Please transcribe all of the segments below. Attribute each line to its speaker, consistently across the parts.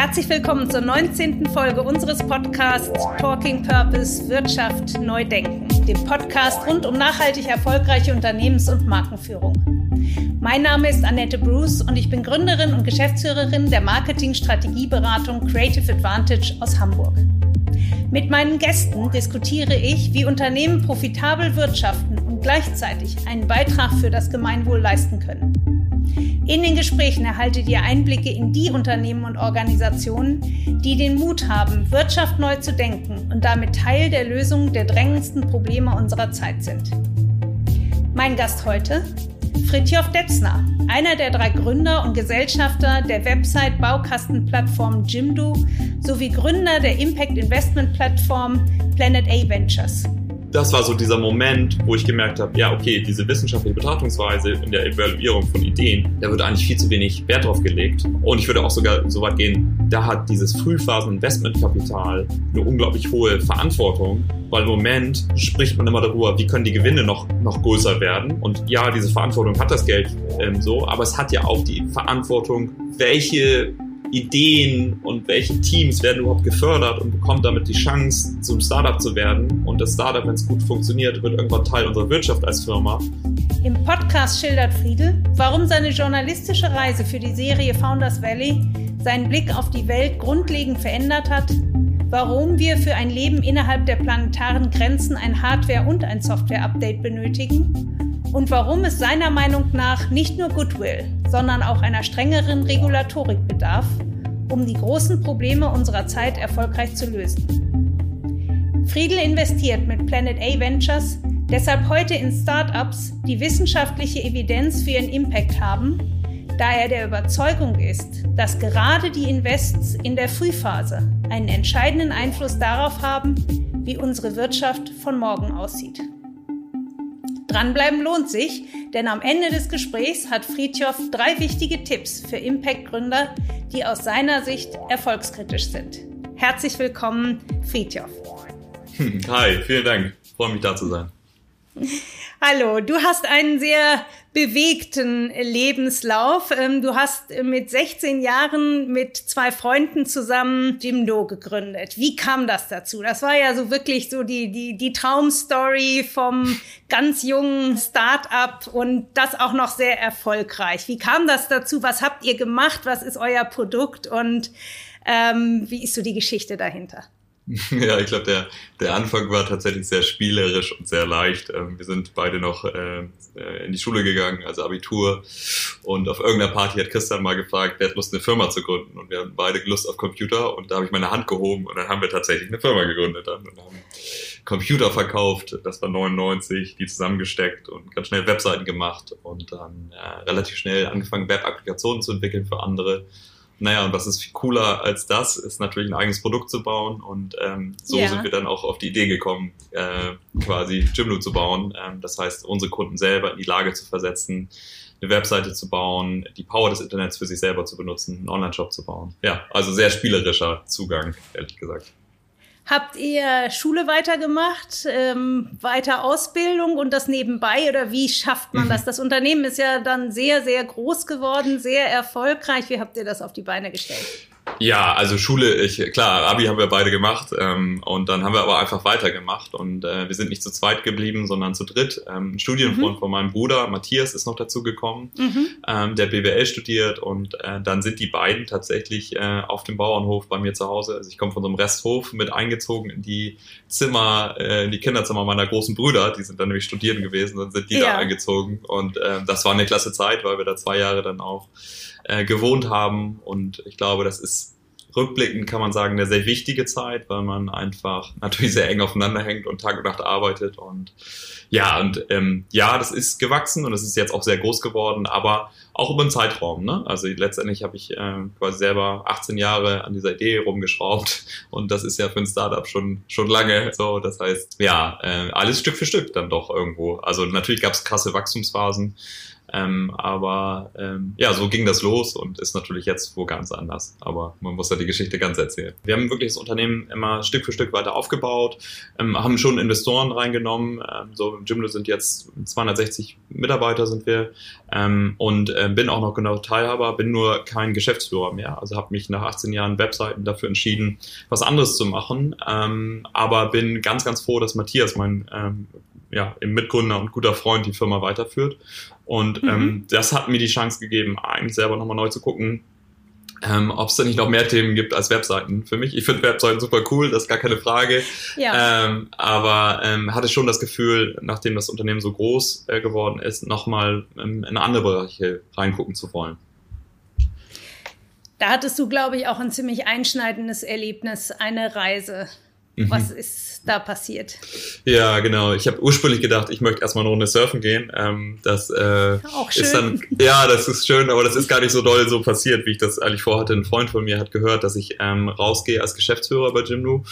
Speaker 1: Herzlich willkommen zur 19. Folge unseres Podcasts Talking Purpose Wirtschaft Neu Denken, dem Podcast rund um nachhaltig erfolgreiche Unternehmens- und Markenführung. Mein Name ist Annette Bruce und ich bin Gründerin und Geschäftsführerin der Marketing-Strategieberatung Creative Advantage aus Hamburg. Mit meinen Gästen diskutiere ich, wie Unternehmen profitabel wirtschaften und gleichzeitig einen Beitrag für das Gemeinwohl leisten können. In den Gesprächen erhaltet ihr Einblicke in die Unternehmen und Organisationen, die den Mut haben, Wirtschaft neu zu denken und damit Teil der Lösung der drängendsten Probleme unserer Zeit sind. Mein Gast heute? Fritjof Detzner, einer der drei Gründer und Gesellschafter der Website-Baukastenplattform Jimdo sowie Gründer der Impact-Investment-Plattform Planet A Ventures
Speaker 2: das war so dieser Moment, wo ich gemerkt habe, ja, okay, diese wissenschaftliche Betrachtungsweise in der Evaluierung von Ideen, da wird eigentlich viel zu wenig Wert drauf gelegt. Und ich würde auch sogar so weit gehen, da hat dieses Frühphasen-Investmentkapital eine unglaublich hohe Verantwortung, weil im Moment spricht man immer darüber, wie können die Gewinne noch, noch größer werden. Und ja, diese Verantwortung hat das Geld ähm, so, aber es hat ja auch die Verantwortung, welche Ideen und welche Teams werden überhaupt gefördert und bekommen damit die Chance, zum Startup zu werden. Und das Startup, wenn es gut funktioniert, wird irgendwann Teil unserer Wirtschaft als Firma.
Speaker 1: Im Podcast schildert Friedel, warum seine journalistische Reise für die Serie Founders Valley seinen Blick auf die Welt grundlegend verändert hat, warum wir für ein Leben innerhalb der planetaren Grenzen ein Hardware- und ein Software-Update benötigen und warum es seiner Meinung nach nicht nur Goodwill, sondern auch einer strengeren Regulatorik bedarf, um die großen Probleme unserer Zeit erfolgreich zu lösen. Friedel investiert mit Planet A Ventures deshalb heute in Startups, die wissenschaftliche Evidenz für ihren Impact haben, da er der Überzeugung ist, dass gerade die Invests in der Frühphase einen entscheidenden Einfluss darauf haben, wie unsere Wirtschaft von morgen aussieht. Dranbleiben lohnt sich, denn am Ende des Gesprächs hat Friedhoff drei wichtige Tipps für Impact-Gründer, die aus seiner Sicht erfolgskritisch sind. Herzlich willkommen, Friedhoff.
Speaker 2: Hi, vielen Dank. Ich freue mich da zu sein.
Speaker 1: Hallo, du hast einen sehr bewegten Lebenslauf. Ähm, du hast mit 16 Jahren mit zwei Freunden zusammen Jimdo gegründet. Wie kam das dazu? Das war ja so wirklich so die, die, die Traumstory vom ganz jungen Start-up und das auch noch sehr erfolgreich. Wie kam das dazu? Was habt ihr gemacht? Was ist euer Produkt? Und ähm, wie ist so die Geschichte dahinter?
Speaker 2: Ja, ich glaube, der, der Anfang war tatsächlich sehr spielerisch und sehr leicht. Ähm, wir sind beide noch äh, äh, in die Schule gegangen, also Abitur. Und auf irgendeiner Party hat Christian mal gefragt, wer hat Lust, eine Firma zu gründen. Und wir hatten beide Lust auf Computer. Und da habe ich meine Hand gehoben und dann haben wir tatsächlich eine Firma gegründet. Dann und haben Computer verkauft, das war 99, die zusammengesteckt und ganz schnell Webseiten gemacht und dann äh, relativ schnell angefangen, Web-Applikationen zu entwickeln für andere. Naja, und was ist viel cooler als das, ist natürlich ein eigenes Produkt zu bauen. Und ähm, so ja. sind wir dann auch auf die Idee gekommen, äh, quasi Jimdo zu bauen. Ähm, das heißt, unsere Kunden selber in die Lage zu versetzen, eine Webseite zu bauen, die Power des Internets für sich selber zu benutzen, einen Online-Shop zu bauen. Ja, also sehr spielerischer Zugang, ehrlich gesagt.
Speaker 1: Habt ihr Schule weitergemacht, ähm, weiter Ausbildung und das nebenbei oder wie schafft man das? Das Unternehmen ist ja dann sehr, sehr groß geworden, sehr erfolgreich. Wie habt ihr das auf die Beine gestellt?
Speaker 2: Ja, also Schule, ich, klar, Abi haben wir beide gemacht ähm, und dann haben wir aber einfach weitergemacht und äh, wir sind nicht zu zweit geblieben, sondern zu dritt. Ähm, ein Studienfreund mhm. von meinem Bruder, Matthias, ist noch dazu gekommen, mhm. ähm, der BWL studiert und äh, dann sind die beiden tatsächlich äh, auf dem Bauernhof bei mir zu Hause. Also ich komme von so einem Resthof mit eingezogen in die Zimmer, äh, in die Kinderzimmer meiner großen Brüder, die sind dann nämlich studieren gewesen, dann sind die ja. da eingezogen und äh, das war eine klasse Zeit, weil wir da zwei Jahre dann auch äh, gewohnt haben. Und ich glaube, das ist rückblickend kann man sagen, eine sehr wichtige Zeit, weil man einfach natürlich sehr eng aufeinander hängt und Tag und Nacht arbeitet. Und ja, und ähm, ja, das ist gewachsen und es ist jetzt auch sehr groß geworden, aber auch über einen Zeitraum. Ne? Also letztendlich habe ich äh, quasi selber 18 Jahre an dieser Idee rumgeschraubt und das ist ja für ein Startup schon schon lange. So, das heißt, ja, äh, alles Stück für Stück dann doch irgendwo. Also natürlich gab es krasse Wachstumsphasen Ähm, aber ähm, ja, so ging das los und ist natürlich jetzt wo ganz anders. Aber man muss ja die Geschichte ganz erzählen. Wir haben wirklich das Unternehmen immer Stück für Stück weiter aufgebaut, ähm, haben schon Investoren reingenommen. Ähm, so im Jimdo sind jetzt 260 Mitarbeiter sind wir ähm, und äh, bin auch noch genau Teilhaber, bin nur kein Geschäftsführer mehr. Also habe mich nach 18 Jahren Webseiten dafür entschieden, was anderes zu machen. Ähm, aber bin ganz, ganz froh, dass Matthias, mein ähm, ja, im Mitgründer und guter Freund die Firma weiterführt. Und mhm. ähm, das hat mir die Chance gegeben, eigentlich selber nochmal neu zu gucken, ähm, ob es da nicht noch mehr Themen gibt als Webseiten für mich. Ich finde Webseiten super cool, das ist gar keine Frage. Ja. Ähm, aber ähm, hatte schon das Gefühl, nachdem das Unternehmen so groß äh, geworden ist, nochmal ähm, in andere Bereiche reingucken zu wollen.
Speaker 1: Da hattest du, glaube ich, auch ein ziemlich einschneidendes Erlebnis, eine Reise. Mhm. Was ist da passiert?
Speaker 2: Ja, genau. Ich habe ursprünglich gedacht, ich möchte erstmal eine Runde surfen gehen. Ähm, das äh, Auch schön. ist dann, ja, das ist schön, aber das ist gar nicht so doll so passiert, wie ich das eigentlich vorhatte. Ein Freund von mir hat gehört, dass ich ähm, rausgehe als Geschäftsführer bei Jimdo.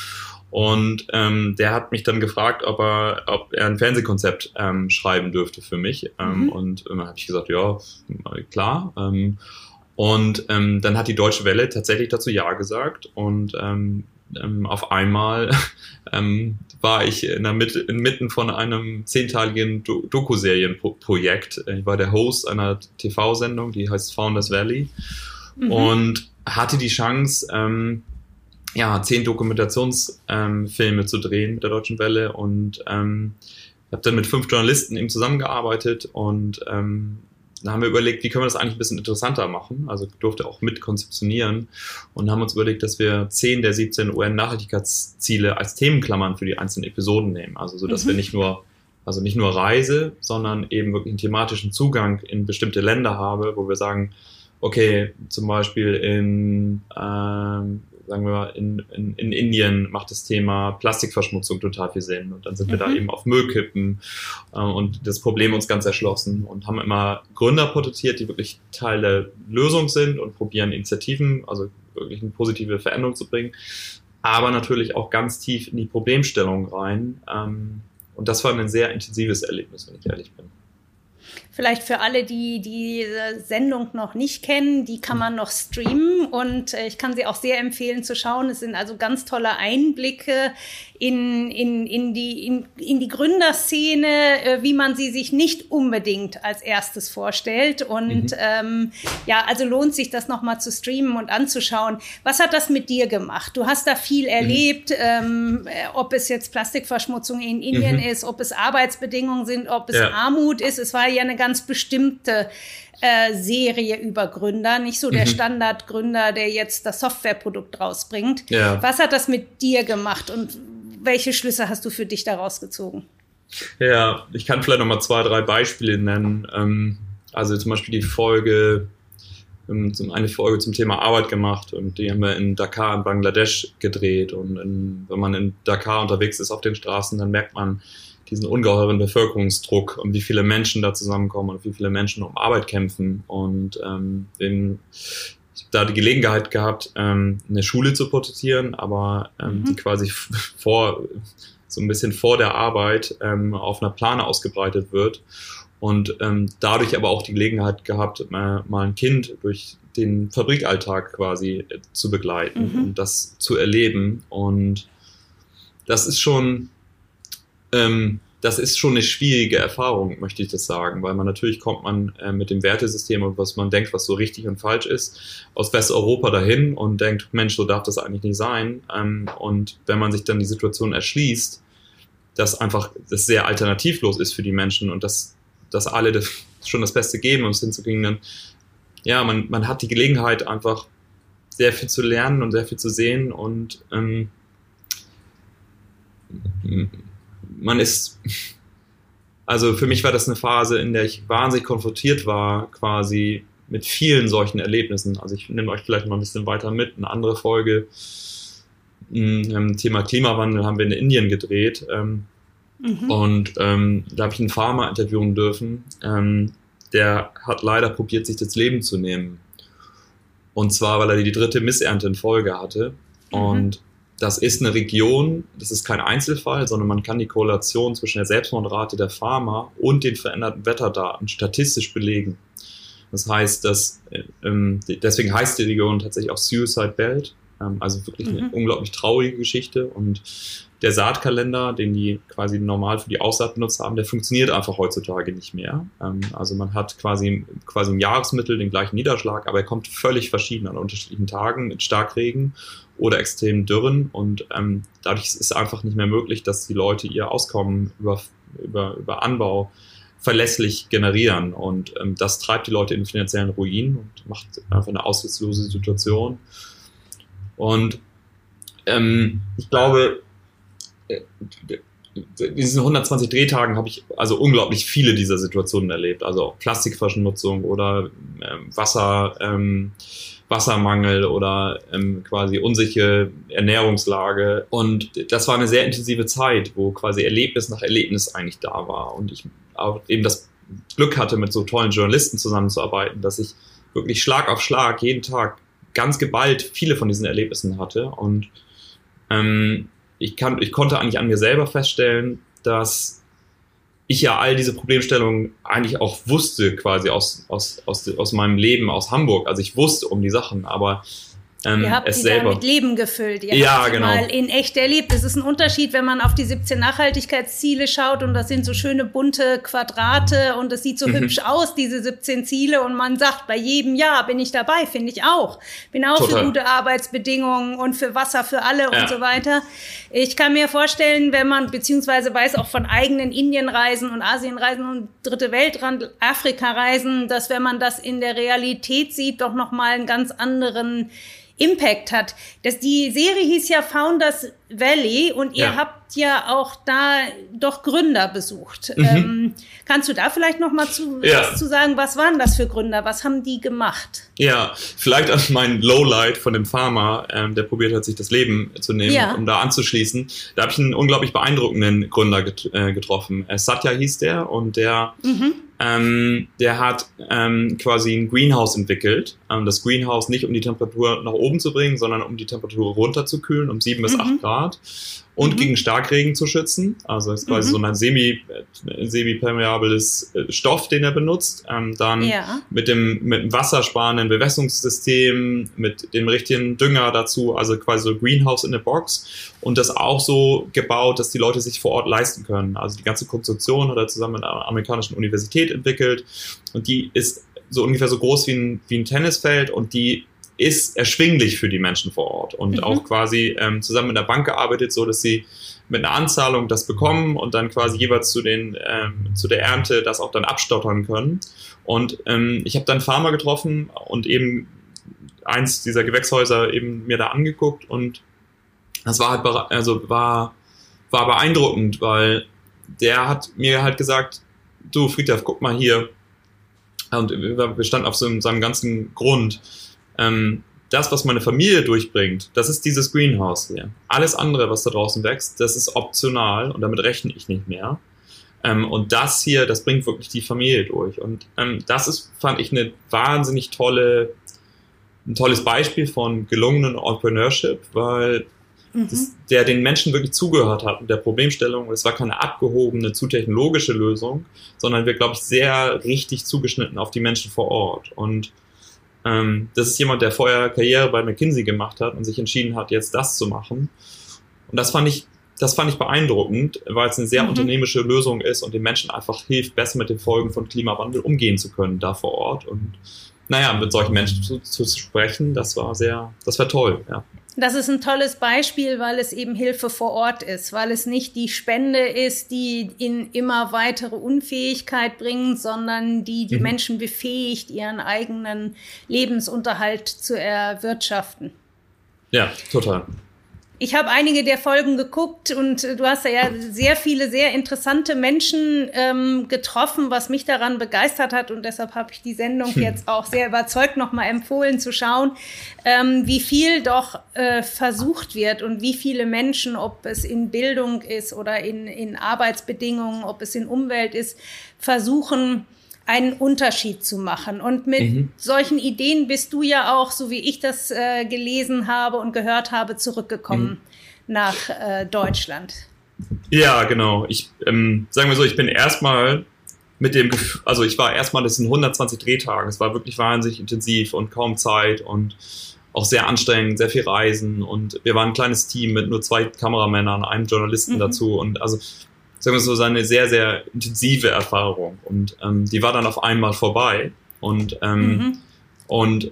Speaker 2: Und ähm, der hat mich dann gefragt, ob er, ob er ein Fernsehkonzept ähm, schreiben dürfte für mich. Ähm, mhm. Und dann habe ich gesagt, ja, klar. Ähm, und ähm, dann hat die Deutsche Welle tatsächlich dazu Ja gesagt. Und ähm, ähm, auf einmal ähm, war ich in der Mitte, inmitten von einem zehnteiligen Do Doku-Serienprojekt. Ich war der Host einer TV-Sendung, die heißt Founders Valley mhm. und hatte die Chance, ähm, ja, zehn Dokumentationsfilme ähm, zu drehen mit der Deutschen Welle und ähm, habe dann mit fünf Journalisten eben zusammengearbeitet und ähm, da haben wir überlegt, wie können wir das eigentlich ein bisschen interessanter machen. Also durfte auch mit konzeptionieren und haben uns überlegt, dass wir 10 der 17 UN-Nachhaltigkeitsziele als Themenklammern für die einzelnen Episoden nehmen. Also so, dass mhm. wir nicht nur also nicht nur Reise, sondern eben wirklich einen thematischen Zugang in bestimmte Länder habe, wo wir sagen, okay, zum Beispiel in ähm, sagen wir mal, in, in, in Indien macht das Thema Plastikverschmutzung total viel Sinn. Und dann sind mhm. wir da mhm. eben auf Müllkippen äh, und das Problem uns ganz erschlossen und haben immer Gründer porträtiert, die wirklich Teil der Lösung sind und probieren Initiativen, also wirklich eine positive Veränderung zu bringen, aber natürlich auch ganz tief in die Problemstellung rein. Ähm, und das war ein sehr intensives Erlebnis, wenn ich ehrlich bin.
Speaker 1: Vielleicht für alle, die diese Sendung noch nicht kennen, die kann man noch streamen und äh, ich kann sie auch sehr empfehlen zu schauen. Es sind also ganz tolle Einblicke in, in, in, die, in, in die Gründerszene, äh, wie man sie sich nicht unbedingt als erstes vorstellt. Und mhm. ähm, ja, also lohnt sich das nochmal zu streamen und anzuschauen. Was hat das mit dir gemacht? Du hast da viel mhm. erlebt, mhm. ähm, ob es jetzt Plastikverschmutzung in Indien mhm. ist, ob es Arbeitsbedingungen sind, ob es ja. Armut ist. Es war ja eine ganz bestimmte äh, Serie über Gründer, nicht so der mhm. Standardgründer, der jetzt das Softwareprodukt rausbringt. Ja. Was hat das mit dir gemacht und welche Schlüsse hast du für dich daraus gezogen?
Speaker 2: Ja, ich kann vielleicht noch mal zwei, drei Beispiele nennen. Ähm, also zum Beispiel die Folge, ähm, eine Folge zum Thema Arbeit gemacht und die haben wir in Dakar in Bangladesch gedreht. Und in, wenn man in Dakar unterwegs ist auf den Straßen, dann merkt man diesen ungeheuren Bevölkerungsdruck und wie viele Menschen da zusammenkommen und wie viele Menschen um Arbeit kämpfen. Und ähm, den, da die Gelegenheit gehabt, ähm, eine Schule zu porträtieren, aber ähm, mhm. die quasi vor so ein bisschen vor der Arbeit ähm, auf einer Plane ausgebreitet wird und ähm, dadurch aber auch die Gelegenheit gehabt, mal, mal ein Kind durch den Fabrikalltag quasi äh, zu begleiten mhm. und das zu erleben und das ist schon ähm, das ist schon eine schwierige Erfahrung, möchte ich das sagen, weil man natürlich kommt man äh, mit dem Wertesystem und was man denkt, was so richtig und falsch ist, aus Westeuropa dahin und denkt, Mensch, so darf das eigentlich nicht sein. Ähm, und wenn man sich dann die Situation erschließt, dass einfach das sehr alternativlos ist für die Menschen und dass, dass alle das, schon das Beste geben, um es hinzukriegen, dann, ja, man, man hat die Gelegenheit einfach sehr viel zu lernen und sehr viel zu sehen und ähm, man ist, also für mich war das eine Phase, in der ich wahnsinnig konfrontiert war, quasi mit vielen solchen Erlebnissen. Also ich nehme euch vielleicht mal ein bisschen weiter mit. Eine andere Folge, ähm, Thema Klimawandel haben wir in Indien gedreht. Ähm, mhm. Und ähm, da habe ich einen Farmer interviewen dürfen, ähm, der hat leider probiert, sich das Leben zu nehmen. Und zwar, weil er die dritte Missernte in Folge hatte. Mhm. Und das ist eine Region, das ist kein Einzelfall, sondern man kann die Korrelation zwischen der Selbstmordrate der Farmer und den veränderten Wetterdaten statistisch belegen. Das heißt, dass, ähm, deswegen heißt die Region tatsächlich auch Suicide Belt, also wirklich eine mhm. unglaublich traurige Geschichte und der Saatkalender, den die quasi normal für die Aussaat benutzt haben, der funktioniert einfach heutzutage nicht mehr. Ähm, also man hat quasi, quasi im Jahresmittel den gleichen Niederschlag, aber er kommt völlig verschieden an unterschiedlichen Tagen mit Starkregen oder extremen Dürren und ähm, dadurch ist es einfach nicht mehr möglich, dass die Leute ihr Auskommen über, über, über Anbau verlässlich generieren und ähm, das treibt die Leute in finanziellen Ruin und macht einfach eine aussichtslose Situation. Und ähm, ich glaube, äh, in diesen 120 Drehtagen habe ich also unglaublich viele dieser Situationen erlebt. Also auch Plastikverschmutzung oder ähm, Wasser, ähm, Wassermangel oder ähm, quasi unsichere Ernährungslage. Und das war eine sehr intensive Zeit, wo quasi Erlebnis nach Erlebnis eigentlich da war. Und ich auch eben das Glück hatte, mit so tollen Journalisten zusammenzuarbeiten, dass ich wirklich Schlag auf Schlag jeden Tag ganz geballt viele von diesen Erlebnissen hatte. Und ähm, ich, kann, ich konnte eigentlich an mir selber feststellen, dass ich ja all diese Problemstellungen eigentlich auch wusste, quasi aus, aus, aus, aus meinem Leben aus Hamburg. Also ich wusste um die Sachen, aber
Speaker 1: ähm, Ihr habt es die selber. mit Leben gefüllt. Ihr
Speaker 2: ja,
Speaker 1: habt
Speaker 2: genau.
Speaker 1: mal in echt erlebt. Es ist ein Unterschied, wenn man auf die 17 Nachhaltigkeitsziele schaut und das sind so schöne bunte Quadrate und es sieht so mhm. hübsch aus, diese 17 Ziele und man sagt, bei jedem Jahr bin ich dabei, finde ich auch. Bin auch Total. für gute Arbeitsbedingungen und für Wasser für alle ja. und so weiter. Ich kann mir vorstellen, wenn man, beziehungsweise weiß auch von eigenen Indienreisen und Asienreisen und Dritte Weltrand, Afrika-Reisen, dass wenn man das in der Realität sieht, doch nochmal einen ganz anderen Impact hat. Das, die Serie hieß ja Founders Valley und ihr ja. habt ja auch da doch Gründer besucht. Mhm. Ähm, kannst du da vielleicht noch mal zu, ja. was zu sagen? Was waren das für Gründer? Was haben die gemacht?
Speaker 2: Ja, vielleicht an mein Lowlight von dem Farmer, ähm, der probiert hat, sich das Leben zu nehmen, ja. um da anzuschließen. Da habe ich einen unglaublich beeindruckenden Gründer get äh, getroffen. Äh, Satya hieß der und der mhm ähm, der hat ähm, quasi ein Greenhouse entwickelt. Ähm, das Greenhouse nicht um die Temperatur nach oben zu bringen, sondern um die Temperatur runterzukühlen um sieben mhm. bis acht Grad und mhm. gegen Starkregen zu schützen. Also ist quasi mhm. so ein semi, äh, semi-permeables äh, Stoff, den er benutzt. Ähm, dann ja. mit dem mit dem wassersparenden Bewässerungssystem, mit dem richtigen Dünger dazu, also quasi so Greenhouse in a Box. Und das auch so gebaut, dass die Leute sich vor Ort leisten können. Also die ganze Konstruktion hat er zusammen mit einer amerikanischen Universität entwickelt. Und die ist so ungefähr so groß wie ein, wie ein Tennisfeld und die ist erschwinglich für die Menschen vor Ort und mhm. auch quasi ähm, zusammen mit der Bank gearbeitet, so dass sie mit einer Anzahlung das bekommen und dann quasi jeweils zu den ähm, zu der Ernte das auch dann abstottern können. Und ähm, ich habe dann Farmer getroffen und eben eins dieser Gewächshäuser eben mir da angeguckt und das war halt also war war beeindruckend, weil der hat mir halt gesagt, du Friedhof, guck mal hier und wir standen auf so seinem ganzen Grund ähm, das, was meine Familie durchbringt, das ist dieses Greenhouse hier. Alles andere, was da draußen wächst, das ist optional und damit rechne ich nicht mehr. Ähm, und das hier, das bringt wirklich die Familie durch. Und ähm, das ist, fand ich, eine wahnsinnig tolle, ein tolles Beispiel von gelungenen Entrepreneurship, weil mhm. das, der den Menschen wirklich zugehört hat mit der Problemstellung. Es war keine abgehobene, zu technologische Lösung, sondern wir, glaube ich, sehr richtig zugeschnitten auf die Menschen vor Ort. Und ähm, das ist jemand, der vorher Karriere bei McKinsey gemacht hat und sich entschieden hat, jetzt das zu machen. Und das fand ich, das fand ich beeindruckend, weil es eine sehr mhm. unternehmische Lösung ist und den Menschen einfach hilft, besser mit den Folgen von Klimawandel umgehen zu können da vor Ort. Und naja, mit solchen Menschen zu, zu sprechen, das war sehr, das war toll, ja.
Speaker 1: Das ist ein tolles Beispiel, weil es eben Hilfe vor Ort ist, weil es nicht die Spende ist, die in immer weitere Unfähigkeit bringt, sondern die die mhm. Menschen befähigt, ihren eigenen Lebensunterhalt zu erwirtschaften.
Speaker 2: Ja, total.
Speaker 1: Ich habe einige der Folgen geguckt und du hast ja sehr viele sehr interessante Menschen ähm, getroffen, was mich daran begeistert hat und deshalb habe ich die Sendung hm. jetzt auch sehr überzeugt nochmal empfohlen zu schauen, ähm, wie viel doch äh, versucht wird und wie viele Menschen, ob es in Bildung ist oder in, in Arbeitsbedingungen, ob es in Umwelt ist, versuchen einen Unterschied zu machen. Und mit mhm. solchen Ideen bist du ja auch, so wie ich das äh, gelesen habe und gehört habe, zurückgekommen mhm. nach äh, Deutschland.
Speaker 2: Ja, genau. Ich ähm, sagen wir so, ich bin erstmal mit dem Gefühl, also ich war erstmal, das sind 120 Drehtage, es war wirklich wahnsinnig intensiv und kaum Zeit und auch sehr anstrengend, sehr viel Reisen und wir waren ein kleines Team mit nur zwei Kameramännern, einem Journalisten mhm. dazu und also sagen wir so, eine sehr, sehr intensive Erfahrung und ähm, die war dann auf einmal vorbei und ähm, mhm. und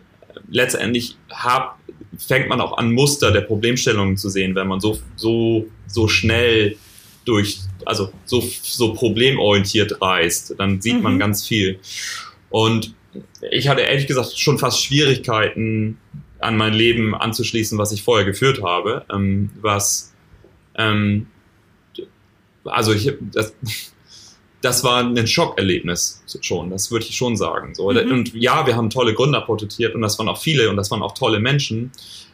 Speaker 2: letztendlich hab, fängt man auch an Muster der Problemstellungen zu sehen, wenn man so so so schnell durch, also so, so problemorientiert reist, dann sieht mhm. man ganz viel. Und ich hatte ehrlich gesagt schon fast Schwierigkeiten, an mein Leben anzuschließen, was ich vorher geführt habe, ähm, was, ähm, also ich, das, das war ein Schockerlebnis schon, das würde ich schon sagen. So. Mhm. Und ja, wir haben tolle Gründer porträtiert und das waren auch viele und das waren auch tolle Menschen.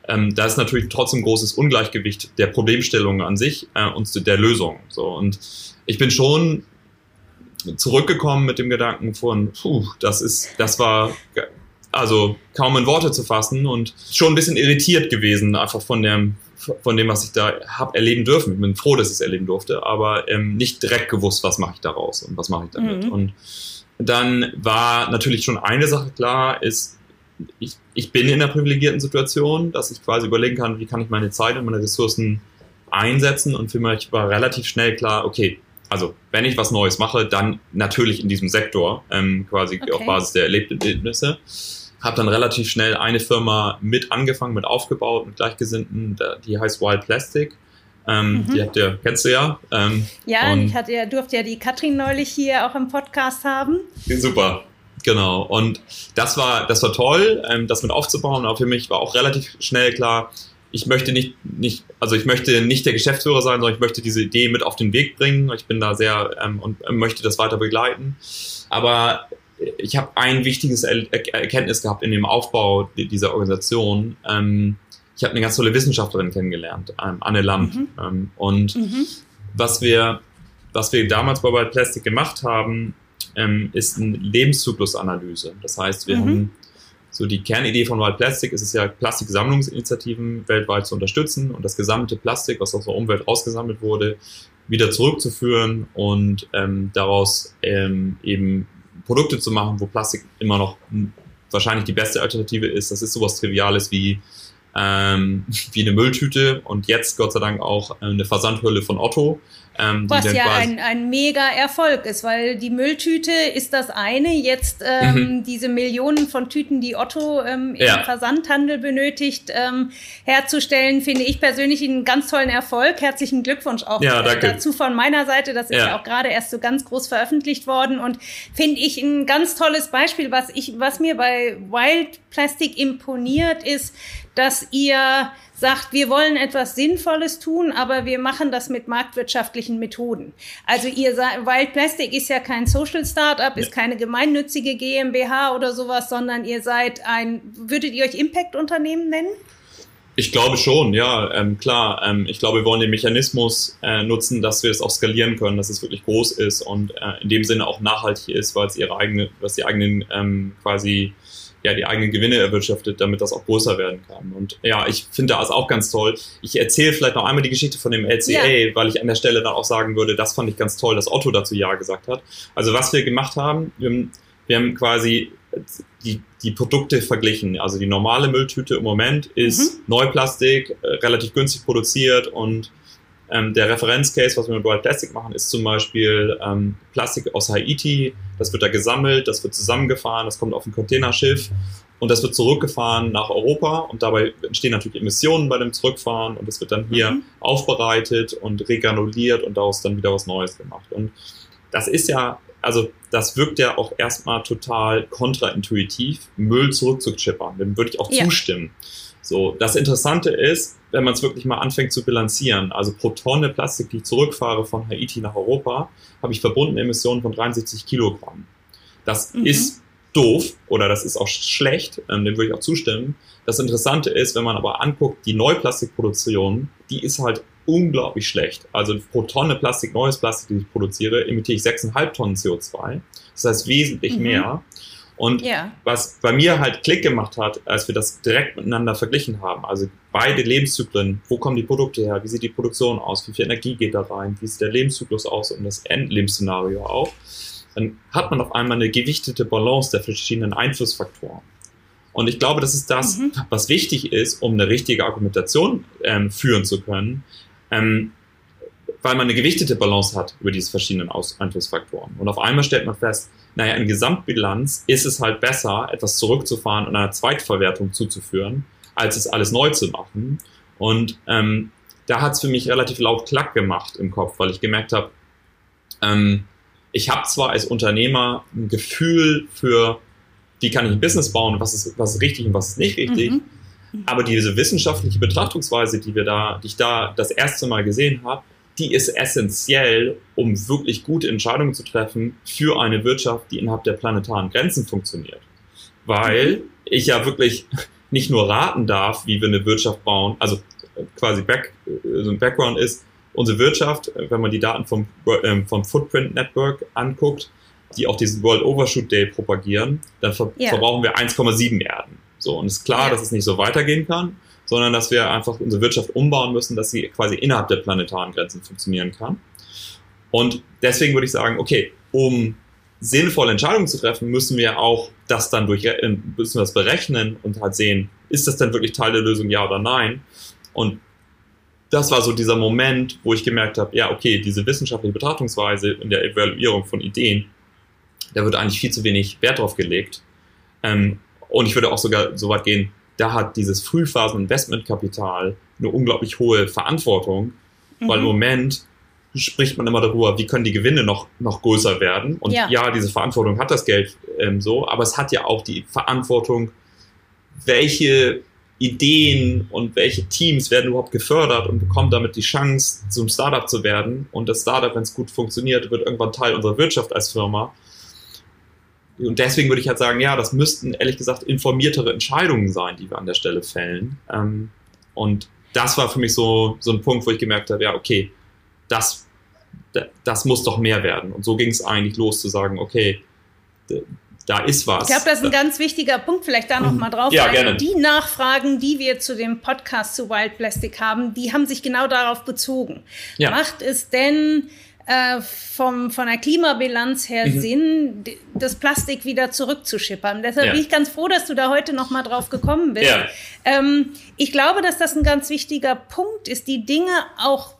Speaker 2: Ähm, da ist natürlich trotzdem großes Ungleichgewicht der Problemstellung an sich äh, und der Lösung. So. Und ich bin schon zurückgekommen mit dem Gedanken von, puh, das ist, das war also kaum in Worte zu fassen und schon ein bisschen irritiert gewesen, einfach von dem, von dem, was ich da habe erleben dürfen. Ich bin froh, dass ich es erleben durfte, aber ähm, nicht direkt gewusst, was mache ich daraus und was mache ich damit. Mhm. Und dann war natürlich schon eine Sache klar, ist, ich, ich bin in einer privilegierten Situation, dass ich quasi überlegen kann, wie kann ich meine Zeit und meine Ressourcen einsetzen und für mich war relativ schnell klar, okay, also wenn ich was Neues mache, dann natürlich in diesem Sektor, ähm, quasi okay. auf Basis der Erlebnisse. Habe dann relativ schnell eine Firma mit angefangen, mit aufgebaut, mit Gleichgesinnten, die heißt Wild Plastic. Ähm, mhm. Die habt ihr, kennst du ja. Ähm,
Speaker 1: ja, ich hatte ja, durfte ja die Katrin neulich hier auch im Podcast haben.
Speaker 2: Super. Genau. Und das war, das war toll, ähm, das mit aufzubauen. Aber für mich war auch relativ schnell klar, ich möchte nicht, nicht, also ich möchte nicht der Geschäftsführer sein, sondern ich möchte diese Idee mit auf den Weg bringen. Ich bin da sehr ähm, und möchte das weiter begleiten. Aber ich habe ein wichtiges er Erkenntnis gehabt in dem Aufbau dieser Organisation. Ähm, ich habe eine ganz tolle Wissenschaftlerin kennengelernt, ähm, Anne Lamp. Mhm. Ähm, und mhm. was wir, was wir damals bei Wild Plastic gemacht haben, ähm, ist eine Lebenszyklusanalyse. Das heißt, wir mhm. haben so die Kernidee von Wild Plastic ist es ja, Plastiksammlungsinitiativen weltweit zu unterstützen und das gesamte Plastik, was aus der Umwelt rausgesammelt wurde, wieder zurückzuführen und ähm, daraus ähm, eben Produkte zu machen, wo Plastik immer noch wahrscheinlich die beste Alternative ist. Das ist sowas Triviales wie ähm, wie eine Mülltüte und jetzt Gott sei Dank auch äh, eine Versandhülle von Otto.
Speaker 1: Ähm, Was ja ein, ein mega Erfolg ist, weil die Mülltüte ist das eine. Jetzt ähm, mhm. diese Millionen von Tüten, die Otto ähm, im ja. Versandhandel benötigt, ähm, herzustellen, finde ich persönlich einen ganz tollen Erfolg. Herzlichen Glückwunsch auch ja, äh, dazu von meiner Seite. Das ist ja. ja auch gerade erst so ganz groß veröffentlicht worden und finde ich ein ganz tolles Beispiel, was ich, was mir bei Wild Plastic imponiert, ist, dass ihr sagt, wir wollen etwas Sinnvolles tun, aber wir machen das mit marktwirtschaftlichen Methoden. Also ihr sagt, Wild Plastic ist ja kein Social Startup, ist keine gemeinnützige GmbH oder sowas, sondern ihr seid ein, würdet ihr euch Impact-Unternehmen nennen?
Speaker 2: Ich glaube schon, ja, ähm, klar. Ähm, ich glaube, wir wollen den Mechanismus äh, nutzen, dass wir es auch skalieren können, dass es wirklich groß ist und äh, in dem Sinne auch nachhaltig ist, weil es ihre eigene, was die eigenen ähm, quasi ja, die eigenen Gewinne erwirtschaftet, damit das auch größer werden kann. Und ja, ich finde das auch ganz toll. Ich erzähle vielleicht noch einmal die Geschichte von dem LCA, ja. weil ich an der Stelle dann auch sagen würde, das fand ich ganz toll, dass Otto dazu Ja gesagt hat. Also was wir gemacht haben, wir, haben quasi die, die Produkte verglichen. Also die normale Mülltüte im Moment ist mhm. Neuplastik, äh, relativ günstig produziert und ähm, der Referenzcase, was wir mit Wild Plastic machen, ist zum Beispiel ähm, Plastik aus Haiti. Das wird da gesammelt, das wird zusammengefahren, das kommt auf ein Containerschiff und das wird zurückgefahren nach Europa und dabei entstehen natürlich Emissionen bei dem Zurückfahren und das wird dann hier mhm. aufbereitet und regranuliert und daraus dann wieder was Neues gemacht. Und das ist ja, also das wirkt ja auch erstmal total kontraintuitiv, Müll zurückzuchippern. Dem würde ich auch ja. zustimmen. So, das Interessante ist, wenn man es wirklich mal anfängt zu bilanzieren, also pro Tonne Plastik, die ich zurückfahre von Haiti nach Europa, habe ich verbundene Emissionen von 63 Kilogramm. Das mhm. ist doof oder das ist auch schlecht, ähm, dem würde ich auch zustimmen. Das Interessante ist, wenn man aber anguckt, die Neuplastikproduktion, die ist halt unglaublich schlecht. Also pro Tonne Plastik, neues Plastik, die ich produziere, emitiere ich 6,5 Tonnen CO2. Das heißt wesentlich mhm. mehr. Und ja. was bei mir halt Klick gemacht hat, als wir das direkt miteinander verglichen haben, also beide Lebenszyklen, wo kommen die Produkte her, wie sieht die Produktion aus, wie viel Energie geht da rein, wie sieht der Lebenszyklus aus und das Endlebensszenario auch, dann hat man auf einmal eine gewichtete Balance der verschiedenen Einflussfaktoren. Und ich glaube, das ist das, mhm. was wichtig ist, um eine richtige Argumentation ähm, führen zu können, ähm, weil man eine gewichtete Balance hat über diese verschiedenen Aus Einflussfaktoren. Und auf einmal stellt man fest, naja, in Gesamtbilanz ist es halt besser, etwas zurückzufahren und einer Zweitverwertung zuzuführen, als es alles neu zu machen. Und ähm, da hat es für mich relativ laut Klack gemacht im Kopf, weil ich gemerkt habe, ähm, ich habe zwar als Unternehmer ein Gefühl für, wie kann ich ein Business bauen, was ist, was ist richtig und was ist nicht richtig, mhm. aber diese wissenschaftliche Betrachtungsweise, die wir da, die ich da das erste Mal gesehen habe, die ist essentiell, um wirklich gute Entscheidungen zu treffen für eine Wirtschaft, die innerhalb der planetaren Grenzen funktioniert. Weil mhm. ich ja wirklich nicht nur raten darf, wie wir eine Wirtschaft bauen, also quasi back, so ein Background ist, unsere Wirtschaft, wenn man die Daten vom, äh, vom Footprint Network anguckt, die auch diesen World Overshoot Day propagieren, dann ver ja. verbrauchen wir 1,7 Erden. So, und es ist klar, ja. dass es nicht so weitergehen kann sondern dass wir einfach unsere Wirtschaft umbauen müssen, dass sie quasi innerhalb der planetaren Grenzen funktionieren kann. Und deswegen würde ich sagen, okay, um sinnvolle Entscheidungen zu treffen, müssen wir auch das dann durch, äh, müssen wir das berechnen und halt sehen, ist das denn wirklich Teil der Lösung, ja oder nein? Und das war so dieser Moment, wo ich gemerkt habe, ja, okay, diese wissenschaftliche Betrachtungsweise in der Evaluierung von Ideen, da wird eigentlich viel zu wenig Wert drauf gelegt. Ähm, und ich würde auch sogar so weit gehen, da hat dieses Frühphasen-Investmentkapital eine unglaublich hohe Verantwortung, mhm. weil im Moment spricht man immer darüber, wie können die Gewinne noch, noch größer werden. Und ja, ja diese Verantwortung hat das Geld ähm, so, aber es hat ja auch die Verantwortung, welche Ideen und welche Teams werden überhaupt gefördert und bekommen damit die Chance, zum Startup zu werden. Und das Startup, wenn es gut funktioniert, wird irgendwann Teil unserer Wirtschaft als Firma. Und deswegen würde ich halt sagen, ja, das müssten ehrlich gesagt informiertere Entscheidungen sein, die wir an der Stelle fällen. Ähm, und das war für mich so, so ein Punkt, wo ich gemerkt habe, ja, okay, das, das muss doch mehr werden. Und so ging es eigentlich los zu sagen, okay, da ist was.
Speaker 1: Ich glaube, das ist ein ganz wichtiger Punkt, vielleicht da nochmal drauf.
Speaker 2: Ja, gerne.
Speaker 1: Die Nachfragen, die wir zu dem Podcast zu Wild Plastic haben, die haben sich genau darauf bezogen. Ja. Macht es denn äh, vom, von der Klimabilanz her mhm. Sinn, das Plastik wieder zurückzuschippern. Deshalb ja. bin ich ganz froh, dass du da heute noch mal drauf gekommen bist. Ja. Ähm, ich glaube, dass das ein ganz wichtiger Punkt ist, die Dinge auch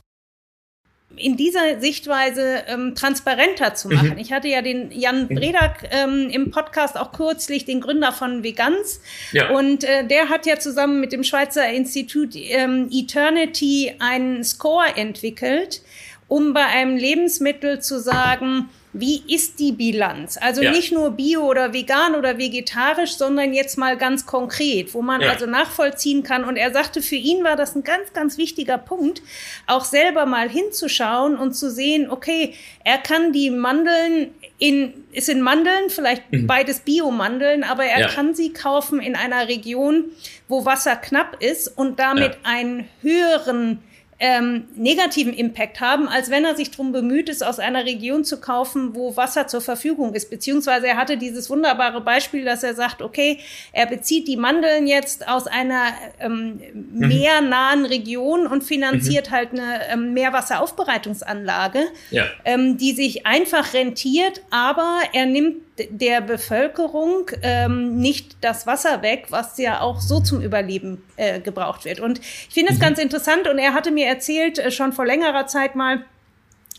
Speaker 1: in dieser Sichtweise ähm, transparenter zu machen. Mhm. Ich hatte ja den Jan mhm. Bredak ähm, im Podcast auch kürzlich, den Gründer von Veganz. Ja. Und äh, der hat ja zusammen mit dem Schweizer Institut ähm, Eternity einen Score entwickelt, um bei einem Lebensmittel zu sagen, wie ist die Bilanz? Also ja. nicht nur bio oder vegan oder vegetarisch, sondern jetzt mal ganz konkret, wo man ja. also nachvollziehen kann. Und er sagte, für ihn war das ein ganz, ganz wichtiger Punkt, auch selber mal hinzuschauen und zu sehen, okay, er kann die Mandeln in, es sind Mandeln, vielleicht mhm. beides Biomandeln, aber er ja. kann sie kaufen in einer Region, wo Wasser knapp ist und damit einen höheren ähm, negativen Impact haben, als wenn er sich darum bemüht ist, aus einer Region zu kaufen, wo Wasser zur Verfügung ist. Beziehungsweise er hatte dieses wunderbare Beispiel, dass er sagt, okay, er bezieht die Mandeln jetzt aus einer ähm, mhm. meernahen Region und finanziert mhm. halt eine ähm, Meerwasseraufbereitungsanlage, ja. ähm, die sich einfach rentiert, aber er nimmt der Bevölkerung ähm, nicht das Wasser weg, was ja auch so zum Überleben äh, gebraucht wird. Und ich finde es mhm. ganz interessant und er hatte mir erzählt, äh, schon vor längerer Zeit mal,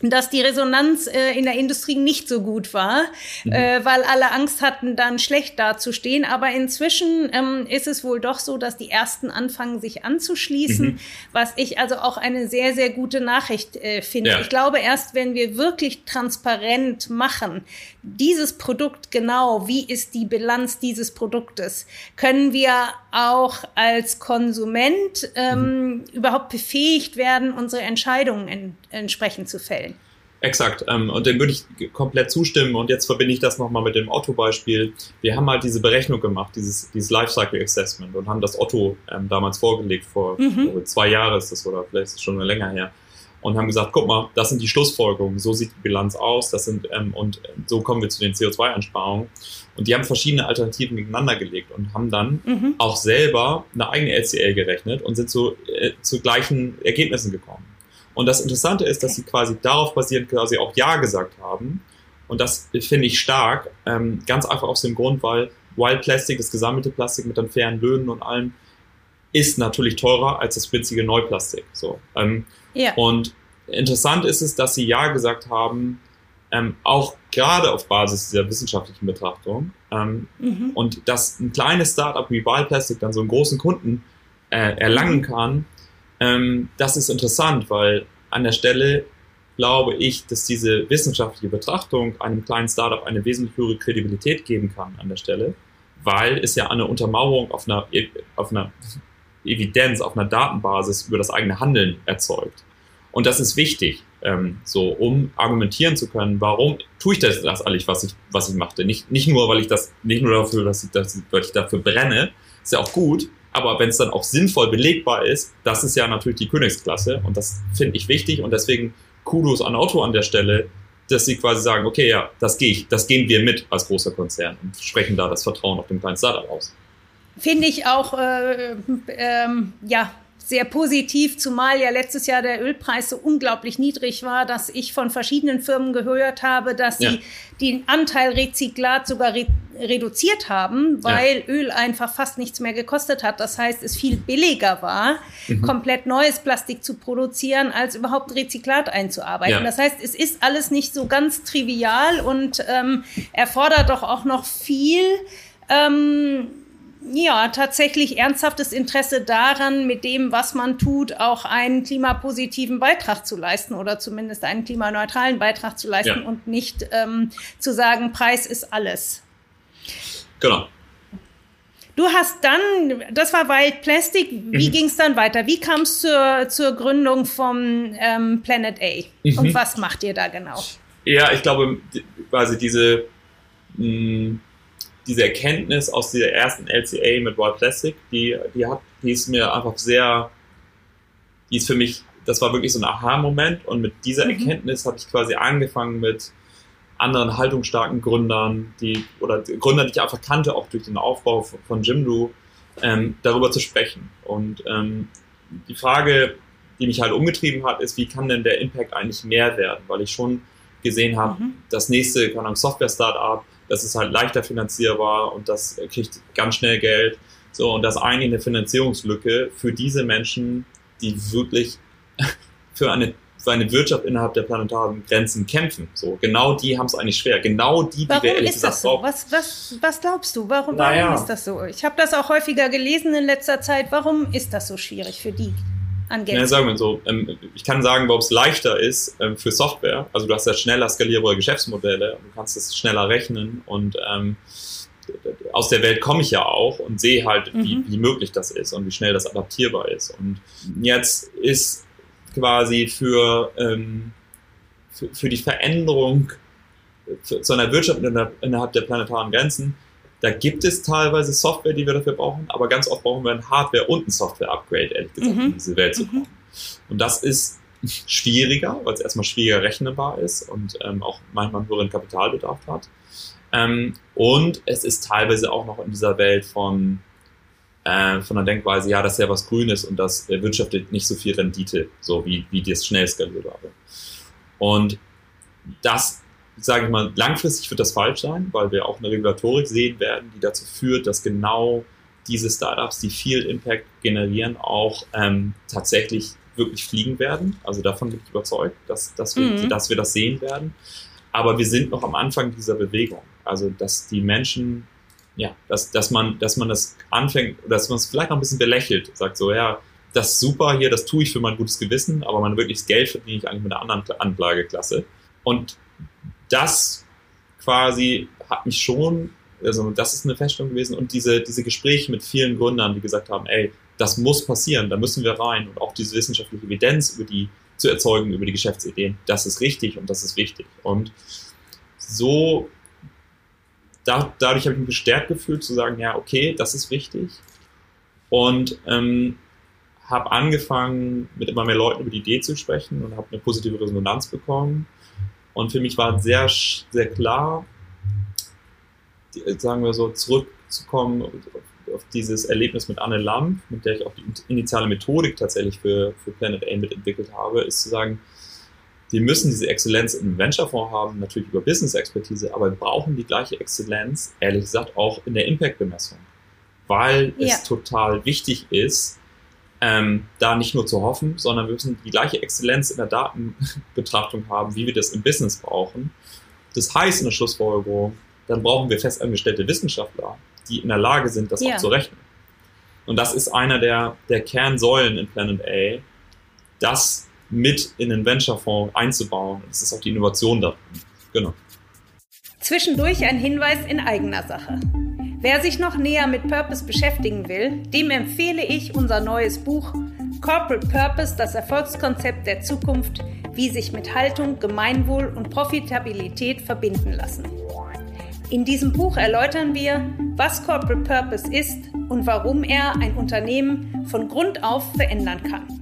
Speaker 1: dass die Resonanz äh, in der Industrie nicht so gut war, mhm. äh, weil alle Angst hatten, dann schlecht dazustehen. Aber inzwischen ähm, ist es wohl doch so, dass die ersten anfangen, sich anzuschließen, mhm. was ich also auch eine sehr, sehr gute Nachricht äh, finde. Ja. Ich glaube, erst wenn wir wirklich transparent machen, dieses Produkt genau, wie ist die Bilanz dieses Produktes, können wir auch als Konsument ähm, mhm. überhaupt befähigt werden, unsere Entscheidungen en entsprechend zu fällen.
Speaker 2: Exakt. Ähm, und dem würde ich komplett zustimmen. Und jetzt verbinde ich das nochmal mit dem Otto-Beispiel. Wir haben halt diese Berechnung gemacht, dieses, dieses Lifecycle Assessment und haben das Otto ähm, damals vorgelegt vor mhm. zwei Jahren ist das oder vielleicht ist es schon länger her. Und haben gesagt, guck mal, das sind die Schlussfolgerungen, so sieht die Bilanz aus, das sind, ähm, und so kommen wir zu den CO2-Einsparungen. Und die haben verschiedene Alternativen gegeneinander gelegt und haben dann mhm. auch selber eine eigene LCL gerechnet und sind zu, äh, zu gleichen Ergebnissen gekommen. Und das Interessante ist, dass sie quasi darauf basierend quasi auch Ja gesagt haben. Und das finde ich stark, ähm, ganz einfach aus dem Grund, weil Wild Plastic, das gesammelte Plastik mit den fairen Löhnen und allem, ist natürlich teurer als das spitzige Neuplastik. So. Ähm, ja. Und interessant ist es, dass sie Ja gesagt haben, ähm, auch gerade auf Basis dieser wissenschaftlichen Betrachtung. Ähm, mhm. Und dass ein kleines Startup wie Wild Plastic dann so einen großen Kunden äh, erlangen mhm. kann, ähm, das ist interessant, weil an der Stelle glaube ich, dass diese wissenschaftliche Betrachtung einem kleinen Startup eine wesentlich höhere Kredibilität geben kann an der Stelle, weil es ja eine Untermauerung auf einer, auf einer Evidenz, auf einer Datenbasis über das eigene Handeln erzeugt. Und das ist wichtig, ähm, so um argumentieren zu können, warum tue ich das, das alles, was ich, was ich machte. Nicht, nicht nur, weil ich das, nicht nur dafür, dass ich, dass, ich dafür brenne, ist ja auch gut, aber wenn es dann auch sinnvoll belegbar ist, das ist ja natürlich die Königsklasse und das finde ich wichtig und deswegen Kudos an Otto an der Stelle, dass sie quasi sagen, okay, ja, das gehe ich, das gehen wir mit als großer Konzern und sprechen da das Vertrauen auf den kleinen Startup aus.
Speaker 1: Finde ich auch, äh, ähm, ja, sehr positiv, zumal ja letztes Jahr der Ölpreis so unglaublich niedrig war, dass ich von verschiedenen Firmen gehört habe, dass sie ja. den Anteil Rezyklat sogar re reduziert haben, weil ja. Öl einfach fast nichts mehr gekostet hat. Das heißt, es viel billiger war, mhm. komplett neues Plastik zu produzieren, als überhaupt Rezyklat einzuarbeiten. Ja. Das heißt, es ist alles nicht so ganz trivial und ähm, erfordert doch auch noch viel. Ähm, ja, tatsächlich ernsthaftes Interesse daran, mit dem, was man tut, auch einen klimapositiven Beitrag zu leisten oder zumindest einen klimaneutralen Beitrag zu leisten ja. und nicht ähm, zu sagen, Preis ist alles.
Speaker 2: Genau.
Speaker 1: Du hast dann, das war Wild Plastic, wie mhm. ging es dann weiter? Wie kam es zur, zur Gründung vom ähm, Planet A? Mhm. Und was macht ihr da genau?
Speaker 2: Ja, ich glaube, quasi diese mh, mm, diese Erkenntnis aus dieser ersten LCA mit Wild Plastic, die, die hat, die ist mir einfach sehr, die ist für mich, das war wirklich so ein Aha-Moment und mit dieser mhm. Erkenntnis habe ich quasi angefangen mit anderen haltungsstarken Gründern, die, oder Gründern, die ich einfach kannte, auch durch den Aufbau von, Jimdo, ähm, darüber zu sprechen. Und ähm, die Frage, die mich halt umgetrieben hat, ist, wie kann denn der Impact eigentlich mehr werden? Weil ich schon gesehen habe, mhm. das nächste, Software-Startup, das ist halt leichter finanzierbar und das kriegt ganz schnell Geld. So, und das ist eigentlich eine Finanzierungslücke für diese Menschen, die wirklich für eine, für eine Wirtschaft innerhalb der planetaren Grenzen kämpfen. So, genau die haben es eigentlich schwer. Genau die, die
Speaker 1: warum wir ehrlich ist das so? Was, was, was glaubst du? Warum, naja. warum ist das so? Ich habe das auch häufiger gelesen in letzter Zeit. Warum ist das so schwierig für die?
Speaker 2: An Geld? Ja, sagen wir so, ähm, ich kann sagen, warum es leichter ist ähm, für Software. Also du hast ja schneller skalierbare Geschäftsmodelle, du kannst es schneller rechnen und ähm, aus der Welt komme ich ja auch und sehe halt, mhm. wie, wie möglich das ist und wie schnell das adaptierbar ist. Und jetzt ist quasi für, ähm, für, für, die Veränderung zu einer Wirtschaft innerhalb der planetaren Grenzen da gibt es teilweise Software, die wir dafür brauchen, aber ganz oft brauchen wir ein Hardware- und ein Software-Upgrade, ehrlich gesagt, mhm. in diese Welt zu kommen. Mhm. Und das ist schwieriger, weil es erstmal schwieriger rechenbar ist und ähm, auch manchmal einen höheren Kapitalbedarf hat. Ähm, und es ist teilweise auch noch in dieser Welt von, äh, von der Denkweise, ja, das ist ja was Grünes und das erwirtschaftet nicht so viel Rendite, so wie, wie das schnell skalierbare. Und das sage ich mal, langfristig wird das falsch sein, weil wir auch eine Regulatorik sehen werden, die dazu führt, dass genau diese Startups, die viel Impact generieren, auch ähm, tatsächlich wirklich fliegen werden. Also davon bin ich überzeugt, dass, dass, wir, mhm. dass wir das sehen werden. Aber wir sind noch am Anfang dieser Bewegung. Also, dass die Menschen, ja, dass, dass, man, dass man das anfängt, dass man es vielleicht noch ein bisschen belächelt, sagt so, ja, das ist super hier, das tue ich für mein gutes Gewissen, aber mein wirkliches Geld verdiene ich eigentlich mit einer anderen Anlageklasse. Und das quasi hat mich schon, also das ist eine Feststellung gewesen und diese, diese Gespräche mit vielen Gründern, die gesagt haben, ey, das muss passieren, da müssen wir rein und auch diese wissenschaftliche Evidenz über die zu erzeugen, über die Geschäftsideen, das ist richtig und das ist wichtig. Und so da, dadurch habe ich mich bestärkt gefühlt zu sagen, ja, okay, das ist wichtig. Und ähm, habe angefangen, mit immer mehr Leuten über die Idee zu sprechen und habe eine positive Resonanz bekommen. Und für mich war sehr, sehr klar, sagen wir so, zurückzukommen auf dieses Erlebnis mit Anne Lamp, mit der ich auch die initiale Methodik tatsächlich für, für Planet A mitentwickelt habe, ist zu sagen, wir müssen diese Exzellenz im Venture-Fonds haben, natürlich über Business-Expertise, aber wir brauchen die gleiche Exzellenz, ehrlich gesagt, auch in der Impact-Bemessung. Weil ja. es total wichtig ist, ähm, da nicht nur zu hoffen, sondern wir müssen die gleiche Exzellenz in der Datenbetrachtung haben, wie wir das im Business brauchen. Das heißt in der Schlussfolgerung, dann brauchen wir festangestellte Wissenschaftler, die in der Lage sind, das ja. auch zu rechnen. Und das ist einer der, der Kernsäulen in Planet A, dass mit in den Venture-Fonds einzubauen. Das ist auch die Innovation da. Genau.
Speaker 1: Zwischendurch ein Hinweis in eigener Sache. Wer sich noch näher mit Purpose beschäftigen will, dem empfehle ich unser neues Buch Corporate Purpose, das Erfolgskonzept der Zukunft, wie sich mit Haltung, Gemeinwohl und Profitabilität verbinden lassen. In diesem Buch erläutern wir, was Corporate Purpose ist und warum er ein Unternehmen von Grund auf verändern kann.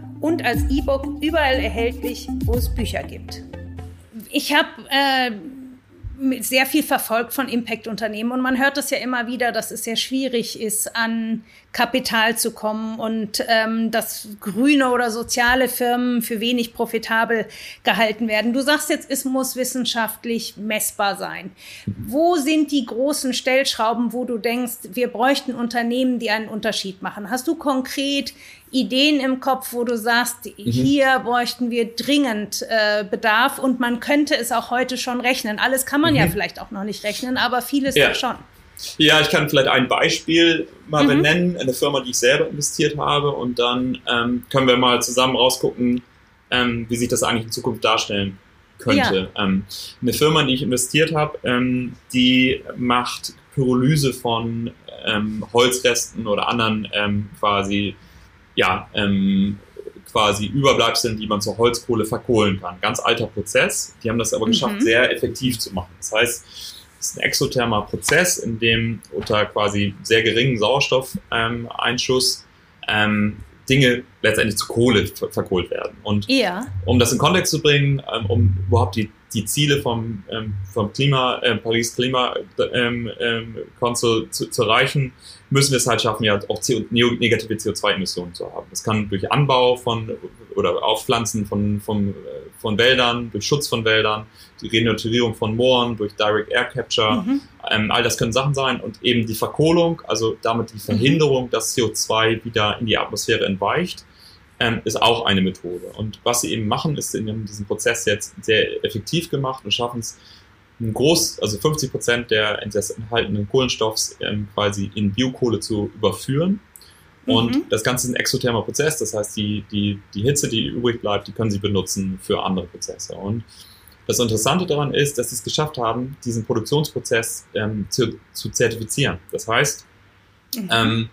Speaker 1: und als E-Book überall erhältlich, wo es Bücher gibt. Ich habe äh, sehr viel verfolgt von Impact-Unternehmen und man hört es ja immer wieder, dass es sehr schwierig ist, an Kapital zu kommen und ähm, dass grüne oder soziale Firmen für wenig profitabel gehalten werden. Du sagst jetzt, es muss wissenschaftlich messbar sein. Wo sind die großen Stellschrauben, wo du denkst, wir bräuchten Unternehmen, die einen Unterschied machen? Hast du konkret Ideen im Kopf, wo du sagst, mhm. hier bräuchten wir dringend äh, Bedarf und man könnte es auch heute schon rechnen. Alles kann man mhm. ja vielleicht auch noch nicht rechnen, aber vieles ja. schon.
Speaker 2: Ja, ich kann vielleicht ein Beispiel mal mhm. benennen, eine Firma, die ich selber investiert habe und dann ähm, können wir mal zusammen rausgucken, ähm, wie sich das eigentlich in Zukunft darstellen könnte. Ja. Ähm, eine Firma, in die ich investiert habe, ähm, die macht Pyrolyse von ähm, Holzresten oder anderen ähm, quasi ja, ähm, quasi Überbleibseln, die man zur Holzkohle verkohlen kann. Ganz alter Prozess. Die haben das aber geschafft, mhm. sehr effektiv zu machen. Das heißt, es ist ein exothermer Prozess, in dem unter quasi sehr geringem Sauerstoffeinschuss ähm, Dinge letztendlich zu Kohle verkohlt werden. Und ja. um das in Kontext zu bringen, ähm, um überhaupt die die Ziele vom, ähm, vom Klima, äh, Paris Klima ähm, ähm, Council zu, zu erreichen, müssen wir es halt schaffen, ja auch CO, negative CO2-Emissionen zu haben. Das kann durch Anbau von oder Aufpflanzen von, von, äh, von Wäldern, durch Schutz von Wäldern, die Renaturierung von Mooren, durch Direct Air Capture, mhm. ähm, all das können Sachen sein und eben die Verkohlung, also damit die Verhinderung, dass CO2 wieder in die Atmosphäre entweicht ähm, ist auch eine Methode. Und was sie eben machen, ist in diesem Prozess jetzt sehr effektiv gemacht und schaffen es, ein groß, also 50 Prozent der, des enthaltenen Kohlenstoffs ähm, quasi in Biokohle zu überführen. Und mhm. das Ganze ist ein exothermer Prozess, das heißt, die, die, die Hitze, die übrig bleibt, die können sie benutzen für andere Prozesse. Und das Interessante daran ist, dass sie es geschafft haben, diesen Produktionsprozess ähm, zu, zu zertifizieren. Das heißt, mhm. ähm,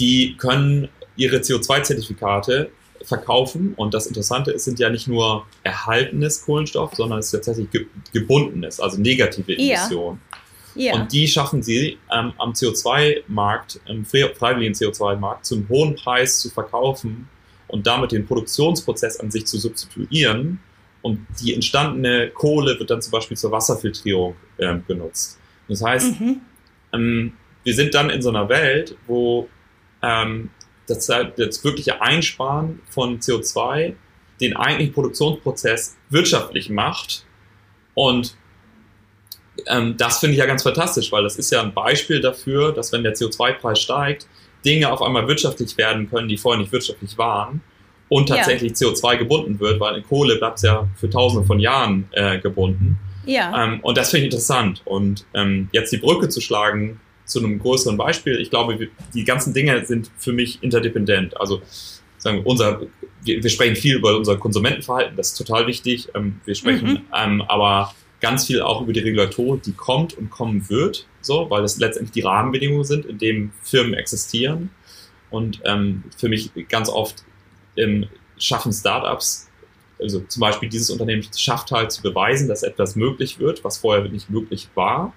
Speaker 2: die können ihre CO2-Zertifikate verkaufen. Und das Interessante ist, sind ja nicht nur erhaltenes Kohlenstoff, sondern es ist tatsächlich gebundenes, also negative Emissionen. Ja. Ja. Und die schaffen sie ähm, am CO2-Markt, im freiwilligen CO2-Markt, zum hohen Preis zu verkaufen und damit den Produktionsprozess an sich zu substituieren. Und die entstandene Kohle wird dann zum Beispiel zur Wasserfiltrierung äh, genutzt. Das heißt, mhm. ähm, wir sind dann in so einer Welt, wo ähm, das, das wirkliche Einsparen von CO2 den eigentlichen Produktionsprozess wirtschaftlich macht. Und ähm, das finde ich ja ganz fantastisch, weil das ist ja ein Beispiel dafür, dass wenn der CO2-Preis steigt, Dinge auf einmal wirtschaftlich werden können, die vorher nicht wirtschaftlich waren und tatsächlich ja. CO2 gebunden wird, weil in Kohle bleibt es ja für tausende von Jahren äh, gebunden. Ja. Ähm, und das finde ich interessant. Und ähm, jetzt die Brücke zu schlagen zu einem größeren Beispiel, ich glaube, die ganzen Dinge sind für mich interdependent. Also sagen wir, unser, wir, wir sprechen viel über unser Konsumentenverhalten, das ist total wichtig. Ähm, wir sprechen mhm. ähm, aber ganz viel auch über die Regulatorik, die kommt und kommen wird, so, weil das letztendlich die Rahmenbedingungen sind, in denen Firmen existieren. Und ähm, für mich ganz oft ähm, schaffen Startups, also zum Beispiel dieses Unternehmen schafft halt zu beweisen, dass etwas möglich wird, was vorher nicht möglich war.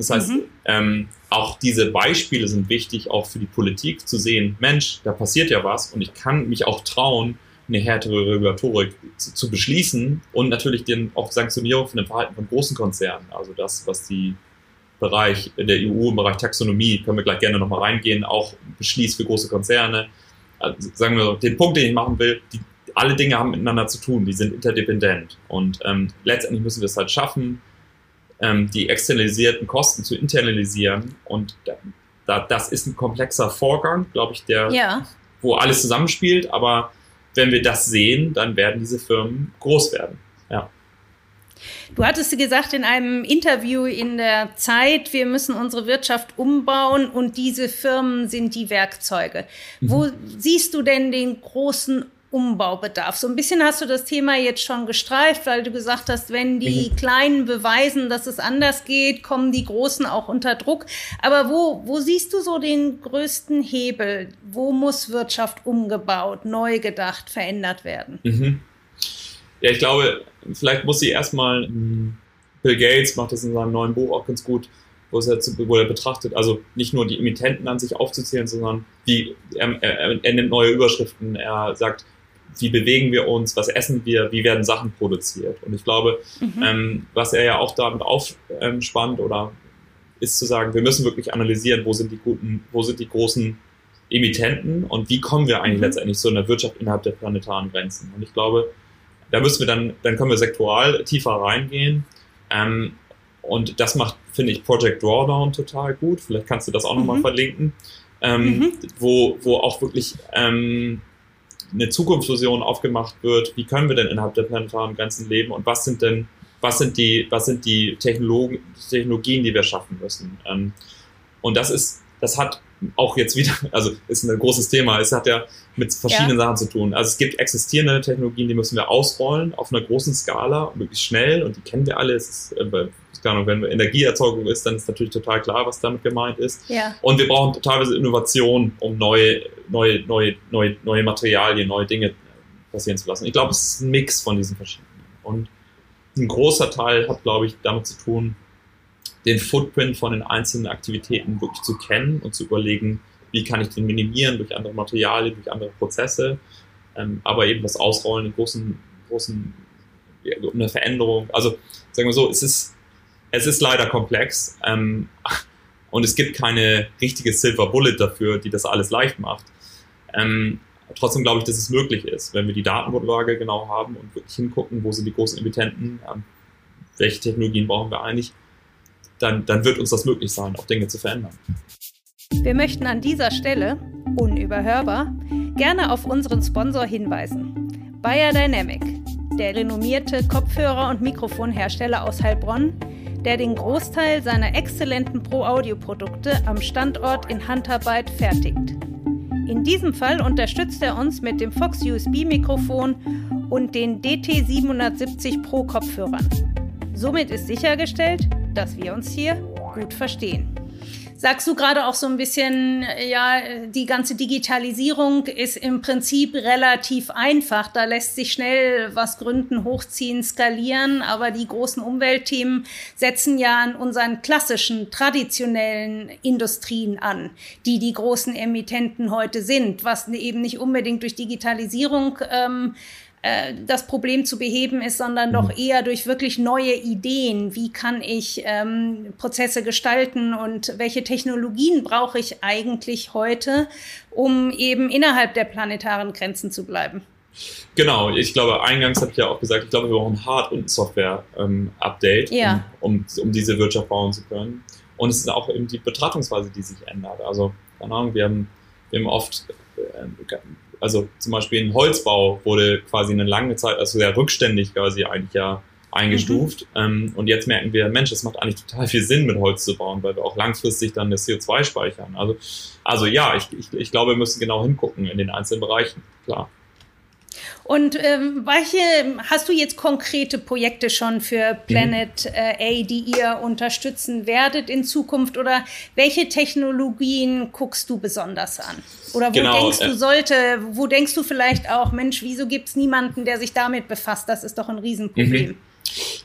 Speaker 2: Das heißt, mhm. ähm, auch diese Beispiele sind wichtig, auch für die Politik zu sehen, Mensch, da passiert ja was und ich kann mich auch trauen, eine härtere Regulatorik zu, zu beschließen und natürlich den auch Sanktionierung von dem Verhalten von großen Konzernen. Also das, was die Bereich der EU im Bereich Taxonomie, können wir gleich gerne nochmal reingehen, auch beschließt für große Konzerne. Also sagen wir so, den Punkt, den ich machen will, die, alle Dinge haben miteinander zu tun, die sind interdependent. Und ähm, letztendlich müssen wir es halt schaffen, ähm, die externalisierten Kosten zu internalisieren. Und da, da, das ist ein komplexer Vorgang, glaube ich, der, ja. wo alles zusammenspielt. Aber wenn wir das sehen, dann werden diese Firmen groß werden. Ja.
Speaker 1: Du hattest gesagt in einem Interview in der Zeit, wir müssen unsere Wirtschaft umbauen und diese Firmen sind die Werkzeuge. Mhm. Wo siehst du denn den großen Umbaubedarf. So ein bisschen hast du das Thema jetzt schon gestreift, weil du gesagt hast, wenn die mhm. Kleinen beweisen, dass es anders geht, kommen die Großen auch unter Druck. Aber wo, wo siehst du so den größten Hebel? Wo muss Wirtschaft umgebaut, neu gedacht, verändert werden?
Speaker 2: Mhm. Ja, ich glaube, vielleicht muss sie erstmal, Bill Gates macht das in seinem neuen Buch auch ganz gut, wo, es jetzt, wo er betrachtet, also nicht nur die Emittenten an sich aufzuzählen, sondern wie, er, er, er nimmt neue Überschriften, er sagt, wie bewegen wir uns, was essen wir, wie werden Sachen produziert. Und ich glaube, mhm. ähm, was er ja auch damit aufspannt oder ist zu sagen, wir müssen wirklich analysieren, wo sind die guten, wo sind die großen Emittenten und wie kommen wir eigentlich mhm. letztendlich zu einer Wirtschaft innerhalb der planetaren Grenzen. Und ich glaube, da müssen wir dann, dann können wir sektoral tiefer reingehen. Ähm, und das macht, finde ich, Project Drawdown total gut. Vielleicht kannst du das auch mhm. nochmal verlinken. Ähm, mhm. wo, wo auch wirklich ähm, eine Zukunftsvision aufgemacht wird, wie können wir denn innerhalb der planetaren Grenzen leben und was sind denn, was sind die, was sind die Technologien, die wir schaffen müssen. Ähm, und das ist, das hat auch jetzt wieder, also ist ein großes Thema, es hat ja mit verschiedenen ja. Sachen zu tun. Also es gibt existierende Technologien, die müssen wir ausrollen auf einer großen Skala, möglichst schnell und die kennen wir alle. Es ist, äh, keine wenn Energieerzeugung ist, dann ist natürlich total klar, was damit gemeint ist. Ja. Und wir brauchen teilweise Innovation, um neue, neue, neue, neue, neue Materialien, neue Dinge passieren zu lassen. Ich glaube, es ist ein Mix von diesen verschiedenen. Und ein großer Teil hat, glaube ich, damit zu tun, den Footprint von den einzelnen Aktivitäten wirklich zu kennen und zu überlegen, wie kann ich den minimieren durch andere Materialien, durch andere Prozesse, ähm, aber eben das Ausrollen in großen, großen, ja, eine Veränderung. Also sagen wir so, es ist es ist leider komplex ähm, und es gibt keine richtige Silver Bullet dafür, die das alles leicht macht. Ähm, trotzdem glaube ich, dass es möglich ist, wenn wir die Datengrundlage genau haben und wirklich hingucken, wo sind die großen Emittenten, ähm, welche Technologien brauchen wir eigentlich, dann, dann wird uns das möglich sein, auch Dinge zu verändern.
Speaker 1: Wir möchten an dieser Stelle, unüberhörbar, gerne auf unseren Sponsor hinweisen. Bayer Dynamic, der renommierte Kopfhörer- und Mikrofonhersteller aus Heilbronn, der den Großteil seiner exzellenten Pro-Audio-Produkte am Standort in Handarbeit fertigt. In diesem Fall unterstützt er uns mit dem Fox USB-Mikrofon und den DT770 Pro Kopfhörern. Somit ist sichergestellt, dass wir uns hier gut verstehen. Sagst du gerade auch so ein bisschen, ja, die ganze Digitalisierung ist im Prinzip relativ einfach. Da lässt sich schnell was gründen, hochziehen, skalieren. Aber die großen Umweltthemen setzen ja an unseren klassischen, traditionellen Industrien an, die die großen Emittenten heute sind, was eben nicht unbedingt durch Digitalisierung ähm, äh, das Problem zu beheben ist, sondern doch mhm. eher durch wirklich neue Ideen. Wie kann ich ähm, Prozesse gestalten und welche Technologien brauche ich eigentlich heute, um eben innerhalb der planetaren Grenzen zu bleiben?
Speaker 2: Genau, ich glaube, eingangs habe ich ja auch gesagt, ich glaube, wir brauchen ein Hard- und Software-Update, ähm, ja. um, um, um, diese Wirtschaft bauen zu können. Und es ist auch eben die Betrachtungsweise, die sich ändert. Also, keine Ahnung, wir haben wir haben oft, äh, also zum Beispiel im Holzbau wurde quasi eine lange Zeit, also sehr rückständig quasi eigentlich ja eingestuft. Mhm. Ähm, und jetzt merken wir, Mensch, das macht eigentlich total viel Sinn, mit Holz zu bauen, weil wir auch langfristig dann das CO2 speichern. Also, also ja, ich, ich, ich glaube, wir müssen genau hingucken in den einzelnen Bereichen, klar.
Speaker 1: Und ähm, welche hast du jetzt konkrete Projekte schon für Planet äh, A, die ihr unterstützen werdet in Zukunft? Oder welche Technologien guckst du besonders an? Oder wo genau, denkst du äh, sollte, wo denkst du vielleicht auch, Mensch, wieso gibt es niemanden, der sich damit befasst? Das ist doch ein Riesenproblem. Mhm.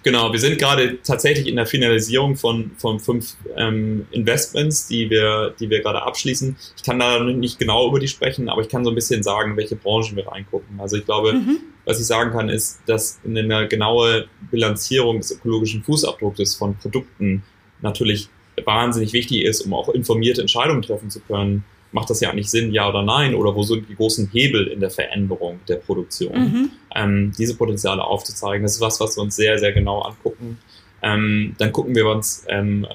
Speaker 2: Genau, wir sind gerade tatsächlich in der Finalisierung von, von fünf ähm, Investments, die wir, die wir gerade abschließen. Ich kann da nicht genau über die sprechen, aber ich kann so ein bisschen sagen, welche Branchen wir reingucken. Also ich glaube, mhm. was ich sagen kann, ist, dass eine genaue Bilanzierung des ökologischen Fußabdrucks von Produkten natürlich wahnsinnig wichtig ist, um auch informierte Entscheidungen treffen zu können macht das ja eigentlich Sinn, ja oder nein? Oder wo sind die großen Hebel in der Veränderung der Produktion? Mhm. Ähm, diese Potenziale aufzuzeigen, das ist was, was wir uns sehr, sehr genau angucken. Ähm, dann gucken wir uns ähm,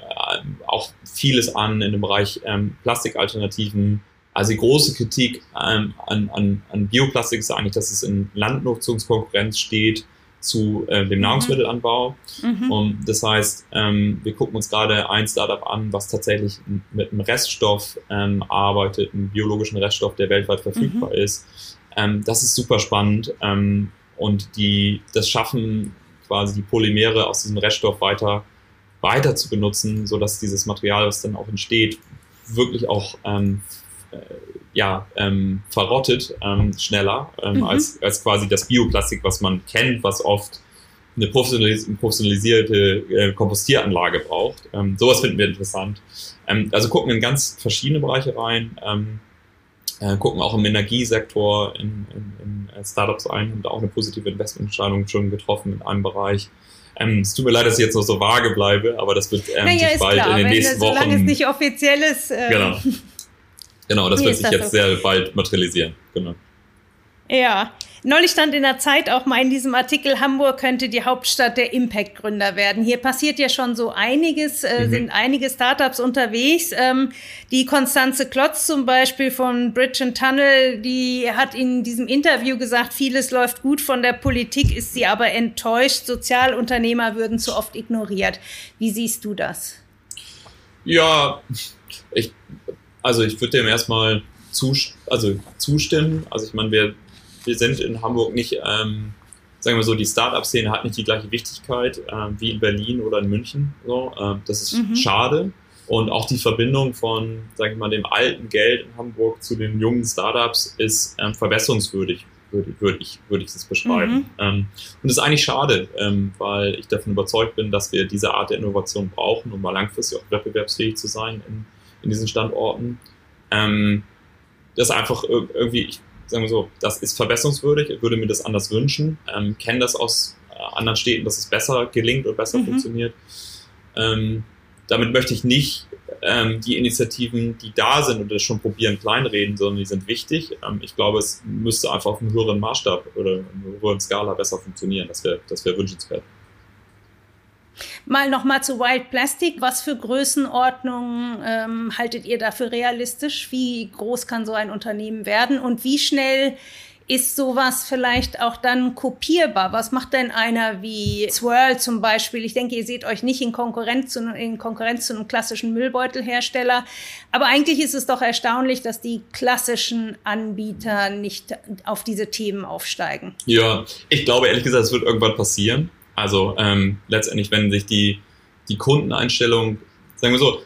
Speaker 2: auch vieles an in dem Bereich ähm, Plastikalternativen. Also die große Kritik ähm, an, an, an Bioplastik ist eigentlich, dass es in Landnutzungskonkurrenz steht zu äh, dem mhm. Nahrungsmittelanbau. Mhm. Und das heißt, ähm, wir gucken uns gerade ein Startup an, was tatsächlich mit einem Reststoff ähm, arbeitet, einem biologischen Reststoff, der weltweit verfügbar mhm. ist. Ähm, das ist super spannend. Ähm, und die, das Schaffen, quasi die Polymere aus diesem Reststoff weiter, weiter zu benutzen, sodass dieses Material, was dann auch entsteht, wirklich auch ähm, äh, ja, ähm, verrottet ähm, schneller ähm, mhm. als, als quasi das Bioplastik, was man kennt, was oft eine professionalisierte äh, Kompostieranlage braucht. Ähm, sowas finden wir interessant. Ähm, also gucken in ganz verschiedene Bereiche rein, ähm, äh, gucken auch im Energiesektor in, in, in äh, Startups ein, haben da auch eine positive Investmententscheidung schon getroffen in einem Bereich. Ähm, es tut mir leid, dass ich jetzt noch so vage bleibe, aber das wird ähm, naja, sich bald klar, in den nächsten Wochen. Solange
Speaker 1: es nicht offiziell ist.
Speaker 2: Äh, genau. Genau, das wird sich das jetzt okay. sehr bald materialisieren. Genau.
Speaker 1: Ja, neulich stand in der Zeit auch mal in diesem Artikel, Hamburg könnte die Hauptstadt der Impact-Gründer werden. Hier passiert ja schon so einiges, äh, mhm. sind einige Startups unterwegs. Ähm, die Konstanze Klotz zum Beispiel von Bridge and Tunnel, die hat in diesem Interview gesagt, vieles läuft gut, von der Politik ist sie aber enttäuscht. Sozialunternehmer würden zu oft ignoriert. Wie siehst du das?
Speaker 2: Ja, ich also ich würde dem erstmal zus also zustimmen. Also ich meine, wir, wir sind in Hamburg nicht, ähm, sagen wir so, die Start-up-Szene hat nicht die gleiche Wichtigkeit äh, wie in Berlin oder in München. So, äh, das ist mhm. schade. Und auch die Verbindung von, sage ich mal, dem alten Geld in Hamburg zu den jungen Startups ist ähm, verbesserungswürdig, würde, würde, ich, würde ich das beschreiben. Mhm. Ähm, und das ist eigentlich schade, ähm, weil ich davon überzeugt bin, dass wir diese Art der Innovation brauchen, um mal langfristig auch wettbewerbsfähig zu sein in, in diesen Standorten. Ähm, das ist einfach irgendwie, ich sage mal so, das ist verbesserungswürdig, ich würde mir das anders wünschen, ähm, kenne das aus äh, anderen Städten, dass es besser gelingt und besser mhm. funktioniert. Ähm, damit möchte ich nicht ähm, die Initiativen, die da sind und das schon probieren, kleinreden, sondern die sind wichtig. Ähm, ich glaube, es müsste einfach auf einem höheren Maßstab oder einer höheren Skala besser funktionieren. Das wäre das wär wünschenswert.
Speaker 1: Mal nochmal zu Wild Plastic. Was für Größenordnungen ähm, haltet ihr dafür realistisch? Wie groß kann so ein Unternehmen werden und wie schnell ist sowas vielleicht auch dann kopierbar? Was macht denn einer wie Swirl zum Beispiel? Ich denke, ihr seht euch nicht in Konkurrenz zu, in Konkurrenz zu einem klassischen Müllbeutelhersteller. Aber eigentlich ist es doch erstaunlich, dass die klassischen Anbieter nicht auf diese Themen aufsteigen.
Speaker 2: Ja, ich glaube ehrlich gesagt, es wird irgendwann passieren. Also ähm, letztendlich, wenn sich die, die Kundeneinstellung, sagen wir so,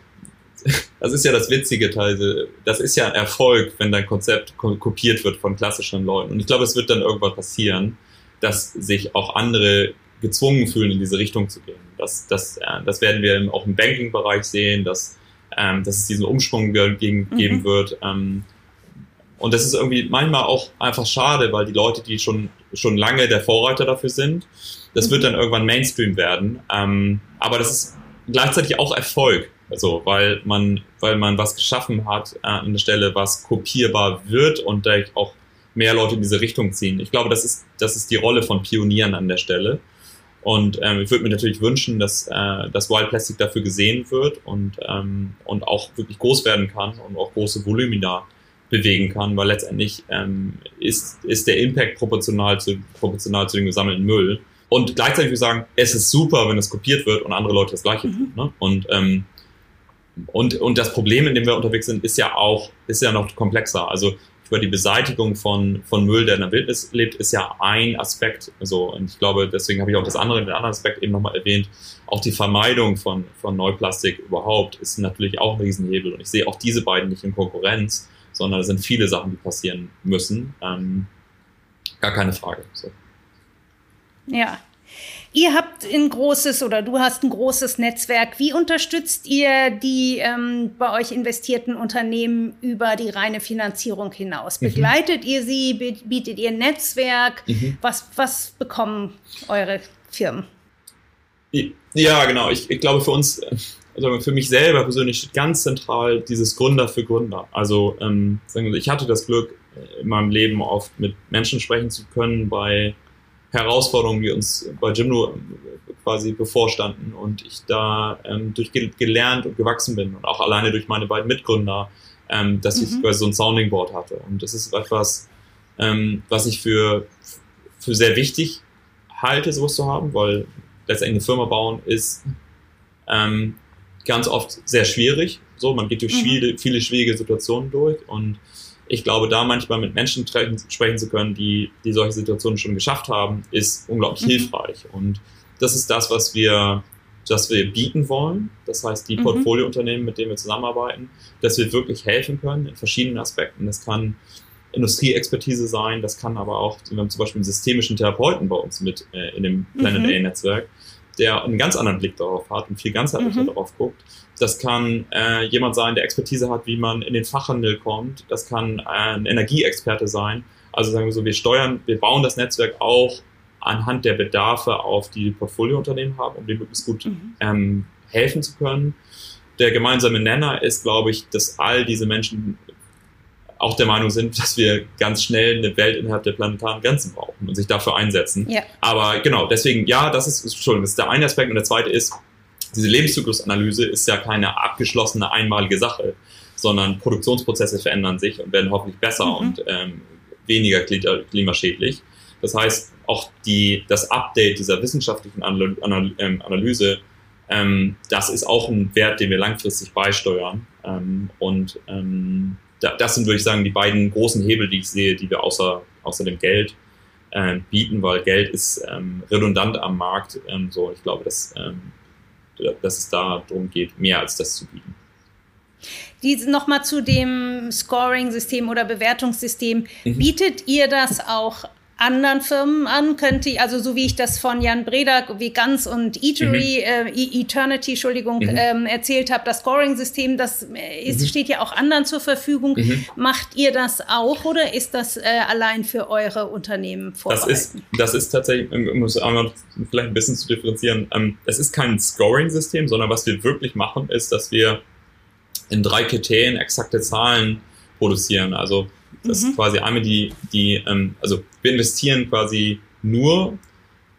Speaker 2: das ist ja das witzige Teil, das ist ja ein Erfolg, wenn dein Konzept kopiert wird von klassischen Leuten. Und ich glaube, es wird dann irgendwann passieren, dass sich auch andere gezwungen fühlen, in diese Richtung zu gehen. Das, das, äh, das werden wir auch im Banking-Bereich sehen, dass, ähm, dass es diesen Umschwung geben, mhm. geben wird. Ähm, und das ist irgendwie manchmal auch einfach schade, weil die Leute, die schon, schon lange der Vorreiter dafür sind, das wird dann irgendwann Mainstream werden. Ähm, aber das ist gleichzeitig auch Erfolg. Also, weil man, weil man was geschaffen hat äh, an der Stelle, was kopierbar wird und da auch mehr Leute in diese Richtung ziehen. Ich glaube, das ist, das ist die Rolle von Pionieren an der Stelle. Und ähm, ich würde mir natürlich wünschen, dass, äh, dass Wild Plastic dafür gesehen wird und, ähm, und auch wirklich groß werden kann und auch große Volumina bewegen kann, weil letztendlich ähm, ist, ist der Impact proportional zu, proportional zu dem gesammelten Müll. Und gleichzeitig würde ich sagen, es ist super, wenn es kopiert wird und andere Leute das Gleiche tun. Mhm. Ne? Und, ähm, und, und das Problem, in dem wir unterwegs sind, ist ja auch, ist ja noch komplexer. Also über die Beseitigung von, von Müll, der in der Wildnis lebt, ist ja ein Aspekt. So, und ich glaube, deswegen habe ich auch das andere, den anderen Aspekt eben nochmal erwähnt. Auch die Vermeidung von, von Neuplastik überhaupt ist natürlich auch ein Riesenhebel. Und ich sehe auch diese beiden nicht in Konkurrenz, sondern es sind viele Sachen, die passieren müssen. Ähm, gar keine Frage. So.
Speaker 1: Ja, Ihr habt ein großes oder du hast ein großes Netzwerk. Wie unterstützt ihr die ähm, bei euch investierten Unternehmen über die reine Finanzierung hinaus? Mhm. Begleitet ihr sie? Bietet ihr ein Netzwerk? Mhm. Was, was bekommen eure Firmen?
Speaker 2: Ja, genau. Ich, ich glaube, für uns, also für mich selber persönlich steht ganz zentral dieses Gründer für Gründer. Also ähm, ich hatte das Glück, in meinem Leben oft mit Menschen sprechen zu können bei Herausforderungen, die uns bei Jimno quasi bevorstanden und ich da ähm, durch gelernt und gewachsen bin und auch alleine durch meine beiden Mitgründer, ähm, dass mhm. ich quasi so ein Sounding Board hatte. Und das ist etwas, ähm, was ich für, für sehr wichtig halte, sowas zu haben, weil letztendlich eine Firma bauen ist ähm, ganz oft sehr schwierig. So, man geht durch mhm. viele, viele schwierige Situationen durch und ich glaube, da manchmal mit Menschen sprechen zu können, die, die solche Situationen schon geschafft haben, ist unglaublich mhm. hilfreich. Und das ist das, was wir, was wir bieten wollen. Das heißt, die mhm. Portfoliounternehmen, mit denen wir zusammenarbeiten, dass wir wirklich helfen können in verschiedenen Aspekten. Das kann Industrieexpertise sein, das kann aber auch, wir haben zum Beispiel einen systemischen Therapeuten bei uns mit äh, in dem Planet mhm. A-Netzwerk, der einen ganz anderen Blick darauf hat und viel ganzheitlicher mhm. darauf guckt. Das kann äh, jemand sein, der Expertise hat, wie man in den Fachhandel kommt. Das kann äh, ein Energieexperte sein. Also sagen wir so, wir steuern, wir bauen das Netzwerk auch anhand der Bedarfe auf, die, die Portfoliounternehmen haben, um dem möglichst gut mhm. ähm, helfen zu können. Der gemeinsame Nenner ist, glaube ich, dass all diese Menschen auch der Meinung sind, dass wir ganz schnell eine Welt innerhalb der planetaren Grenzen brauchen und sich dafür einsetzen. Ja. Aber genau, deswegen, ja, das ist, Entschuldigung, das ist der eine Aspekt. Und der zweite ist, diese Lebenszyklusanalyse ist ja keine abgeschlossene einmalige Sache, sondern Produktionsprozesse verändern sich und werden hoffentlich besser mhm. und ähm, weniger klimaschädlich. Das heißt, auch die, das Update dieser wissenschaftlichen ähm, Analyse, ähm, das ist auch ein Wert, den wir langfristig beisteuern. Ähm, und ähm, das sind, würde ich sagen, die beiden großen Hebel, die ich sehe, die wir außer, außer dem Geld äh, bieten, weil Geld ist ähm, redundant am Markt. Ähm, so, ich glaube, dass, ähm, dass es da darum geht, mehr als das zu bieten.
Speaker 1: Nochmal zu dem Scoring-System oder Bewertungssystem. Mhm. Bietet ihr das auch anderen Firmen an, könnte, also so wie ich das von Jan Breda, wie Ganz und Eatery, mhm. äh, e- Eternity, Entschuldigung, mhm. ähm, erzählt habe, das Scoring-System, das äh, ist, mhm. steht ja auch anderen zur Verfügung. Mhm. Macht ihr das auch oder ist das äh, allein für eure Unternehmen
Speaker 2: vorbehalten? Das ist, das ist tatsächlich, um es einmal vielleicht ein bisschen zu differenzieren, ähm, es ist kein Scoring-System, sondern was wir wirklich machen, ist, dass wir in drei Kriterien exakte Zahlen produzieren. Also das mhm. ist quasi einmal die, die ähm, also wir investieren quasi nur,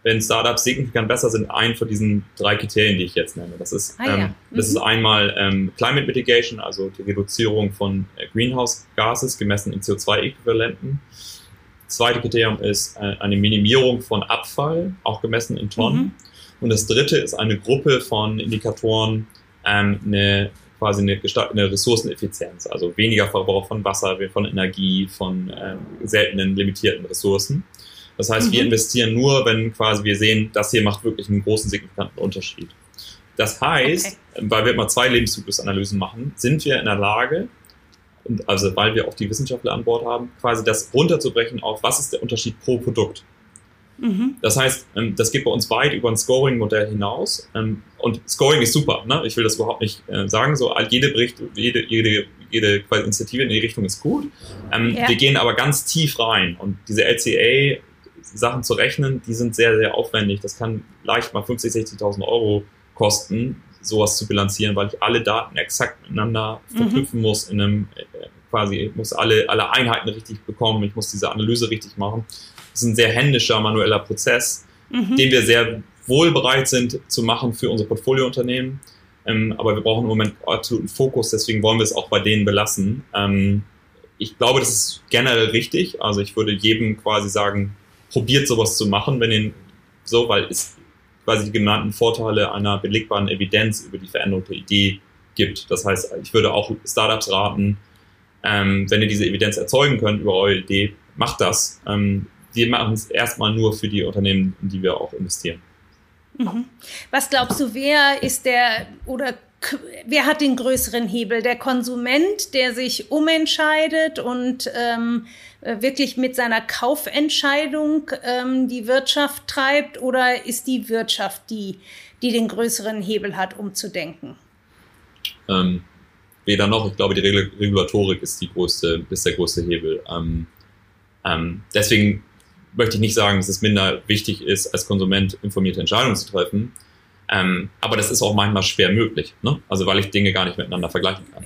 Speaker 2: wenn Startups signifikant besser sind, ein von diesen drei Kriterien, die ich jetzt nenne. Das ist, ah, ähm, ja. mhm. das ist einmal ähm, Climate Mitigation, also die Reduzierung von äh, Greenhouse Gases gemessen in CO2-Äquivalenten. Zweite Kriterium ist äh, eine Minimierung von Abfall, auch gemessen in Tonnen. Mhm. Und das dritte ist eine Gruppe von Indikatoren, ähm, eine quasi eine, eine Ressourceneffizienz, also weniger Verbrauch von Wasser, von Energie, von ähm, seltenen, limitierten Ressourcen. Das heißt, mhm. wir investieren nur, wenn quasi wir sehen, das hier macht wirklich einen großen, signifikanten Unterschied. Das heißt, okay. weil wir immer zwei Lebenszyklusanalysen machen, sind wir in der Lage, also weil wir auch die Wissenschaftler an Bord haben, quasi das runterzubrechen auf, was ist der Unterschied pro Produkt. Mhm. Das heißt, ähm, das geht bei uns weit über ein Scoring-Modell hinaus. Ähm, und Scoring ist super. Ne? Ich will das überhaupt nicht äh, sagen. So, jede Bericht, jede, jede, jede Initiative in die Richtung ist gut. Ähm, ja. Wir gehen aber ganz tief rein. Und diese LCA Sachen zu rechnen, die sind sehr, sehr aufwendig. Das kann leicht mal 50.000, 60.000 Euro kosten, sowas zu bilanzieren, weil ich alle Daten exakt miteinander mhm. verknüpfen muss in einem, äh, quasi, ich muss alle, alle Einheiten richtig bekommen, ich muss diese Analyse richtig machen. Das ist ein sehr händischer, manueller Prozess, mhm. den wir sehr wohl bereit sind zu machen für unsere Portfoliounternehmen. Ähm, aber wir brauchen im Moment absoluten Fokus, deswegen wollen wir es auch bei denen belassen. Ähm, ich glaube, das ist generell richtig. Also ich würde jedem quasi sagen, probiert sowas zu machen, wenn ihr so, weil es quasi die genannten Vorteile einer belegbaren Evidenz über die veränderte Idee gibt. Das heißt, ich würde auch Startups raten, ähm, wenn ihr diese Evidenz erzeugen könnt über eure Idee, macht das. Ähm, wir machen es erstmal nur für die Unternehmen, in die wir auch investieren.
Speaker 1: Mhm. Was glaubst du, wer ist der oder wer hat den größeren Hebel? Der Konsument, der sich umentscheidet und ähm, äh, wirklich mit seiner Kaufentscheidung ähm, die Wirtschaft treibt oder ist die Wirtschaft die, die den größeren Hebel hat, umzudenken?
Speaker 2: Ähm, weder noch. Ich glaube, die Regulatorik ist, die größte, ist der größte Hebel. Ähm, ähm, deswegen möchte ich nicht sagen, dass es minder wichtig ist, als Konsument informierte Entscheidungen zu treffen. Ähm, aber das ist auch manchmal schwer möglich, ne? also weil ich Dinge gar nicht miteinander vergleichen kann.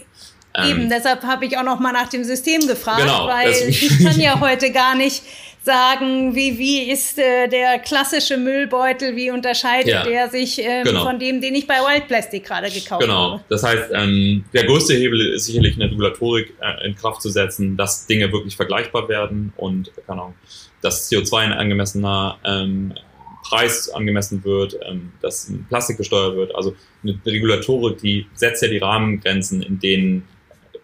Speaker 1: Eben, ähm, deshalb habe ich auch noch mal nach dem System gefragt, genau, weil ich kann ja heute gar nicht sagen, wie, wie ist äh, der klassische Müllbeutel, wie unterscheidet ja, er sich ähm, genau. von dem, den ich bei Wild Plastic gerade gekauft
Speaker 2: genau.
Speaker 1: habe.
Speaker 2: Genau, das heißt, ähm, der größte Hebel ist sicherlich eine Regulatorik äh, in Kraft zu setzen, dass Dinge wirklich vergleichbar werden und keine Ahnung, dass CO2 ein angemessener ähm, Preis angemessen wird, ähm, dass Plastik besteuert wird. Also eine Regulatorik, die setzt ja die Rahmengrenzen, in denen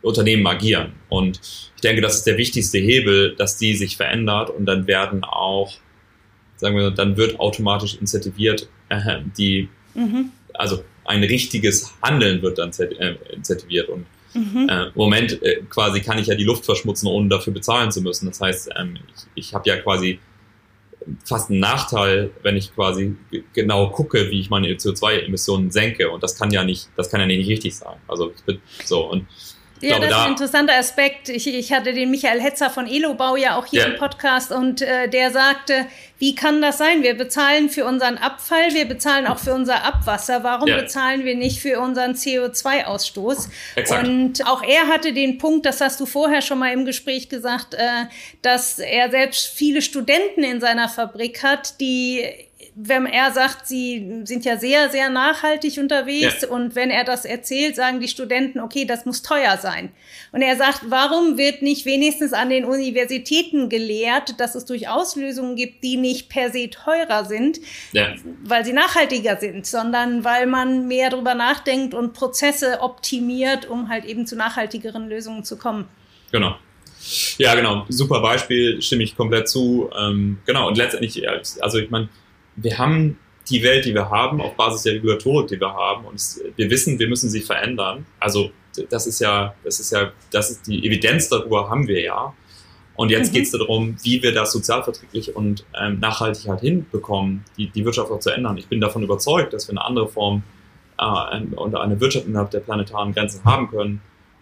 Speaker 2: Unternehmen agieren. Und ich denke, das ist der wichtigste Hebel, dass die sich verändert und dann werden auch, sagen wir, dann wird automatisch incentiviert, äh, die, mhm. also ein richtiges Handeln wird dann äh, incentiviert und Mhm. Äh, Im Moment äh, quasi kann ich ja die Luft verschmutzen, ohne dafür bezahlen zu müssen. Das heißt, ähm, ich, ich habe ja quasi fast einen Nachteil, wenn ich quasi genau gucke, wie ich meine CO2-Emissionen senke. Und das kann ja nicht, das kann ja nicht richtig sein. Also ich bin so und
Speaker 1: ja, glaube, das ist ein interessanter Aspekt. Ich, ich hatte den Michael Hetzer von Elobau ja auch hier ja. im Podcast und äh, der sagte, wie kann das sein? Wir bezahlen für unseren Abfall, wir bezahlen auch für unser Abwasser. Warum ja. bezahlen wir nicht für unseren CO2-Ausstoß? Und auch er hatte den Punkt, das hast du vorher schon mal im Gespräch gesagt, äh, dass er selbst viele Studenten in seiner Fabrik hat, die wenn er sagt, sie sind ja sehr, sehr nachhaltig unterwegs ja. und wenn er das erzählt, sagen die Studenten, okay, das muss teuer sein. Und er sagt, warum wird nicht wenigstens an den Universitäten gelehrt, dass es durchaus Lösungen gibt, die nicht per se teurer sind, ja. weil sie nachhaltiger sind, sondern weil man mehr darüber nachdenkt und Prozesse optimiert, um halt eben zu nachhaltigeren Lösungen zu kommen.
Speaker 2: Genau. Ja, genau. Super Beispiel, stimme ich komplett zu. Ähm, genau. Und letztendlich, also ich meine, wir haben die Welt, die wir haben, auf Basis der Regulatorik, die wir haben, und wir wissen, wir müssen sie verändern. Also das ist ja, das ist ja, das ist die Evidenz darüber haben wir ja. Und jetzt mhm. geht es darum, wie wir das sozialverträglich und ähm, nachhaltig halt hinbekommen, die, die Wirtschaft auch zu ändern. Ich bin davon überzeugt, dass wir eine andere Form äh, und eine Wirtschaft innerhalb der planetaren Grenzen haben können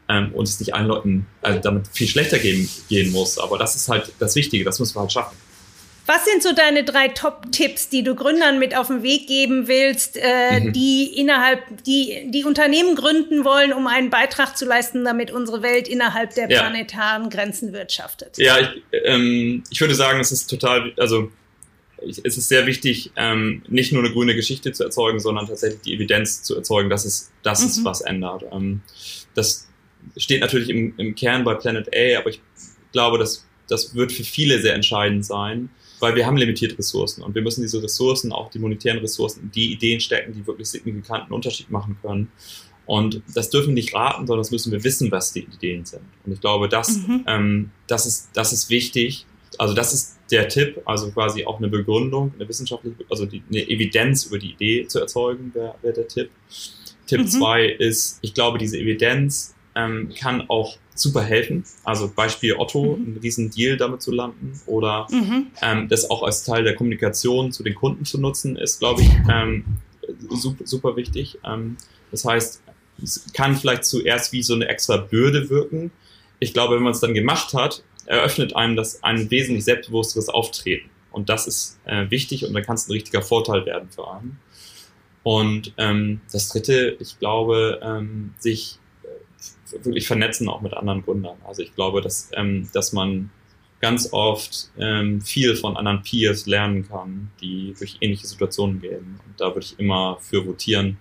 Speaker 2: ähm, und es nicht allen Leuten also damit viel schlechter gehen, gehen muss. Aber das ist halt das Wichtige, das müssen wir halt schaffen.
Speaker 1: Was sind so deine drei Top-Tipps, die du Gründern mit auf den Weg geben willst, äh, mhm. die innerhalb, die, die Unternehmen gründen wollen, um einen Beitrag zu leisten, damit unsere Welt innerhalb der ja. planetaren Grenzen wirtschaftet?
Speaker 2: Ja, ich, ähm, ich würde sagen, es ist total, also es ist sehr wichtig, ähm, nicht nur eine grüne Geschichte zu erzeugen, sondern tatsächlich die Evidenz zu erzeugen, dass es, dass mhm. es was ändert. Ähm, das steht natürlich im, im Kern bei Planet A, aber ich glaube, dass das wird für viele sehr entscheidend sein weil wir haben limitierte Ressourcen und wir müssen diese Ressourcen, auch die monetären Ressourcen, die Ideen stecken, die wirklich signifikanten Unterschied machen können. Und das dürfen wir nicht raten, sondern das müssen wir wissen, was die Ideen sind. Und ich glaube, das, mhm. ähm, das, ist, das ist wichtig. Also das ist der Tipp, also quasi auch eine Begründung, eine wissenschaftliche, also die, eine Evidenz über die Idee zu erzeugen, wäre wär der Tipp. Tipp mhm. zwei ist, ich glaube, diese Evidenz ähm, kann auch super helfen. Also Beispiel Otto, mhm. einen riesen Deal damit zu landen oder mhm. ähm, das auch als Teil der Kommunikation zu den Kunden zu nutzen, ist, glaube ich, ähm, super, super wichtig. Ähm, das heißt, es kann vielleicht zuerst wie so eine extra Bürde wirken. Ich glaube, wenn man es dann gemacht hat, eröffnet einem das ein wesentlich selbstbewussteres Auftreten. Und das ist äh, wichtig und dann kann es ein richtiger Vorteil werden für einen. Und ähm, das Dritte, ich glaube, ähm, sich wirklich vernetzen auch mit anderen Gründern. Also ich glaube, dass, ähm, dass man ganz oft ähm, viel von anderen Peers lernen kann, die durch ähnliche Situationen gehen. Und da würde ich immer für votieren,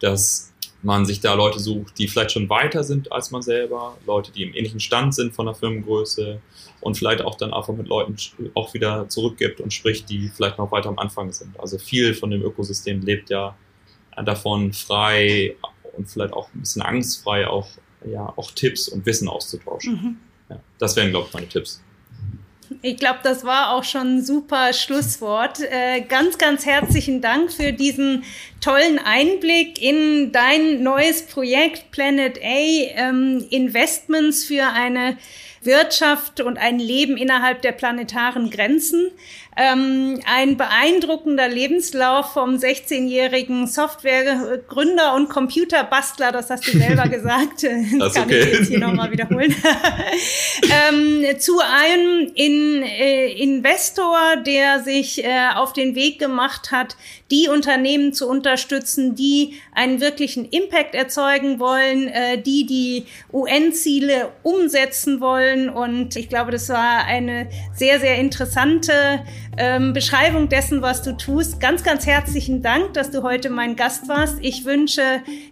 Speaker 2: dass man sich da Leute sucht, die vielleicht schon weiter sind als man selber, Leute, die im ähnlichen Stand sind von der Firmengröße und vielleicht auch dann einfach mit Leuten auch wieder zurückgibt und spricht, die vielleicht noch weiter am Anfang sind. Also viel von dem Ökosystem lebt ja davon frei und vielleicht auch ein bisschen angstfrei auch, ja, auch Tipps und Wissen auszutauschen. Mhm. Ja, das wären, glaube ich, meine Tipps.
Speaker 1: Ich glaube, das war auch schon ein super Schlusswort. Äh, ganz, ganz herzlichen Dank für diesen tollen Einblick in dein neues Projekt Planet A ähm, Investments für eine Wirtschaft und ein Leben innerhalb der planetaren Grenzen. Ähm, ein beeindruckender Lebenslauf vom 16-jährigen Softwaregründer und Computerbastler, das hast du selber gesagt.
Speaker 2: Das, kann okay. ich
Speaker 1: jetzt hier nochmal wiederholen. ähm, zu einem in, äh, Investor, der sich äh, auf den Weg gemacht hat, die Unternehmen zu unterstützen, die einen wirklichen Impact erzeugen wollen, äh, die die UN-Ziele umsetzen wollen. Und ich glaube, das war eine sehr, sehr interessante ähm, Beschreibung dessen, was du tust. Ganz, ganz herzlichen Dank, dass du heute mein Gast warst. Ich wünsche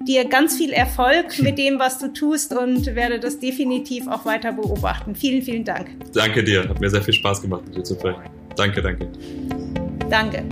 Speaker 1: dir ganz viel Erfolg mit dem, was du tust und werde das definitiv auch weiter beobachten. Vielen, vielen Dank.
Speaker 2: Danke dir. Hat mir sehr viel Spaß gemacht, mit dir zu sprechen. Danke, danke.
Speaker 1: Danke.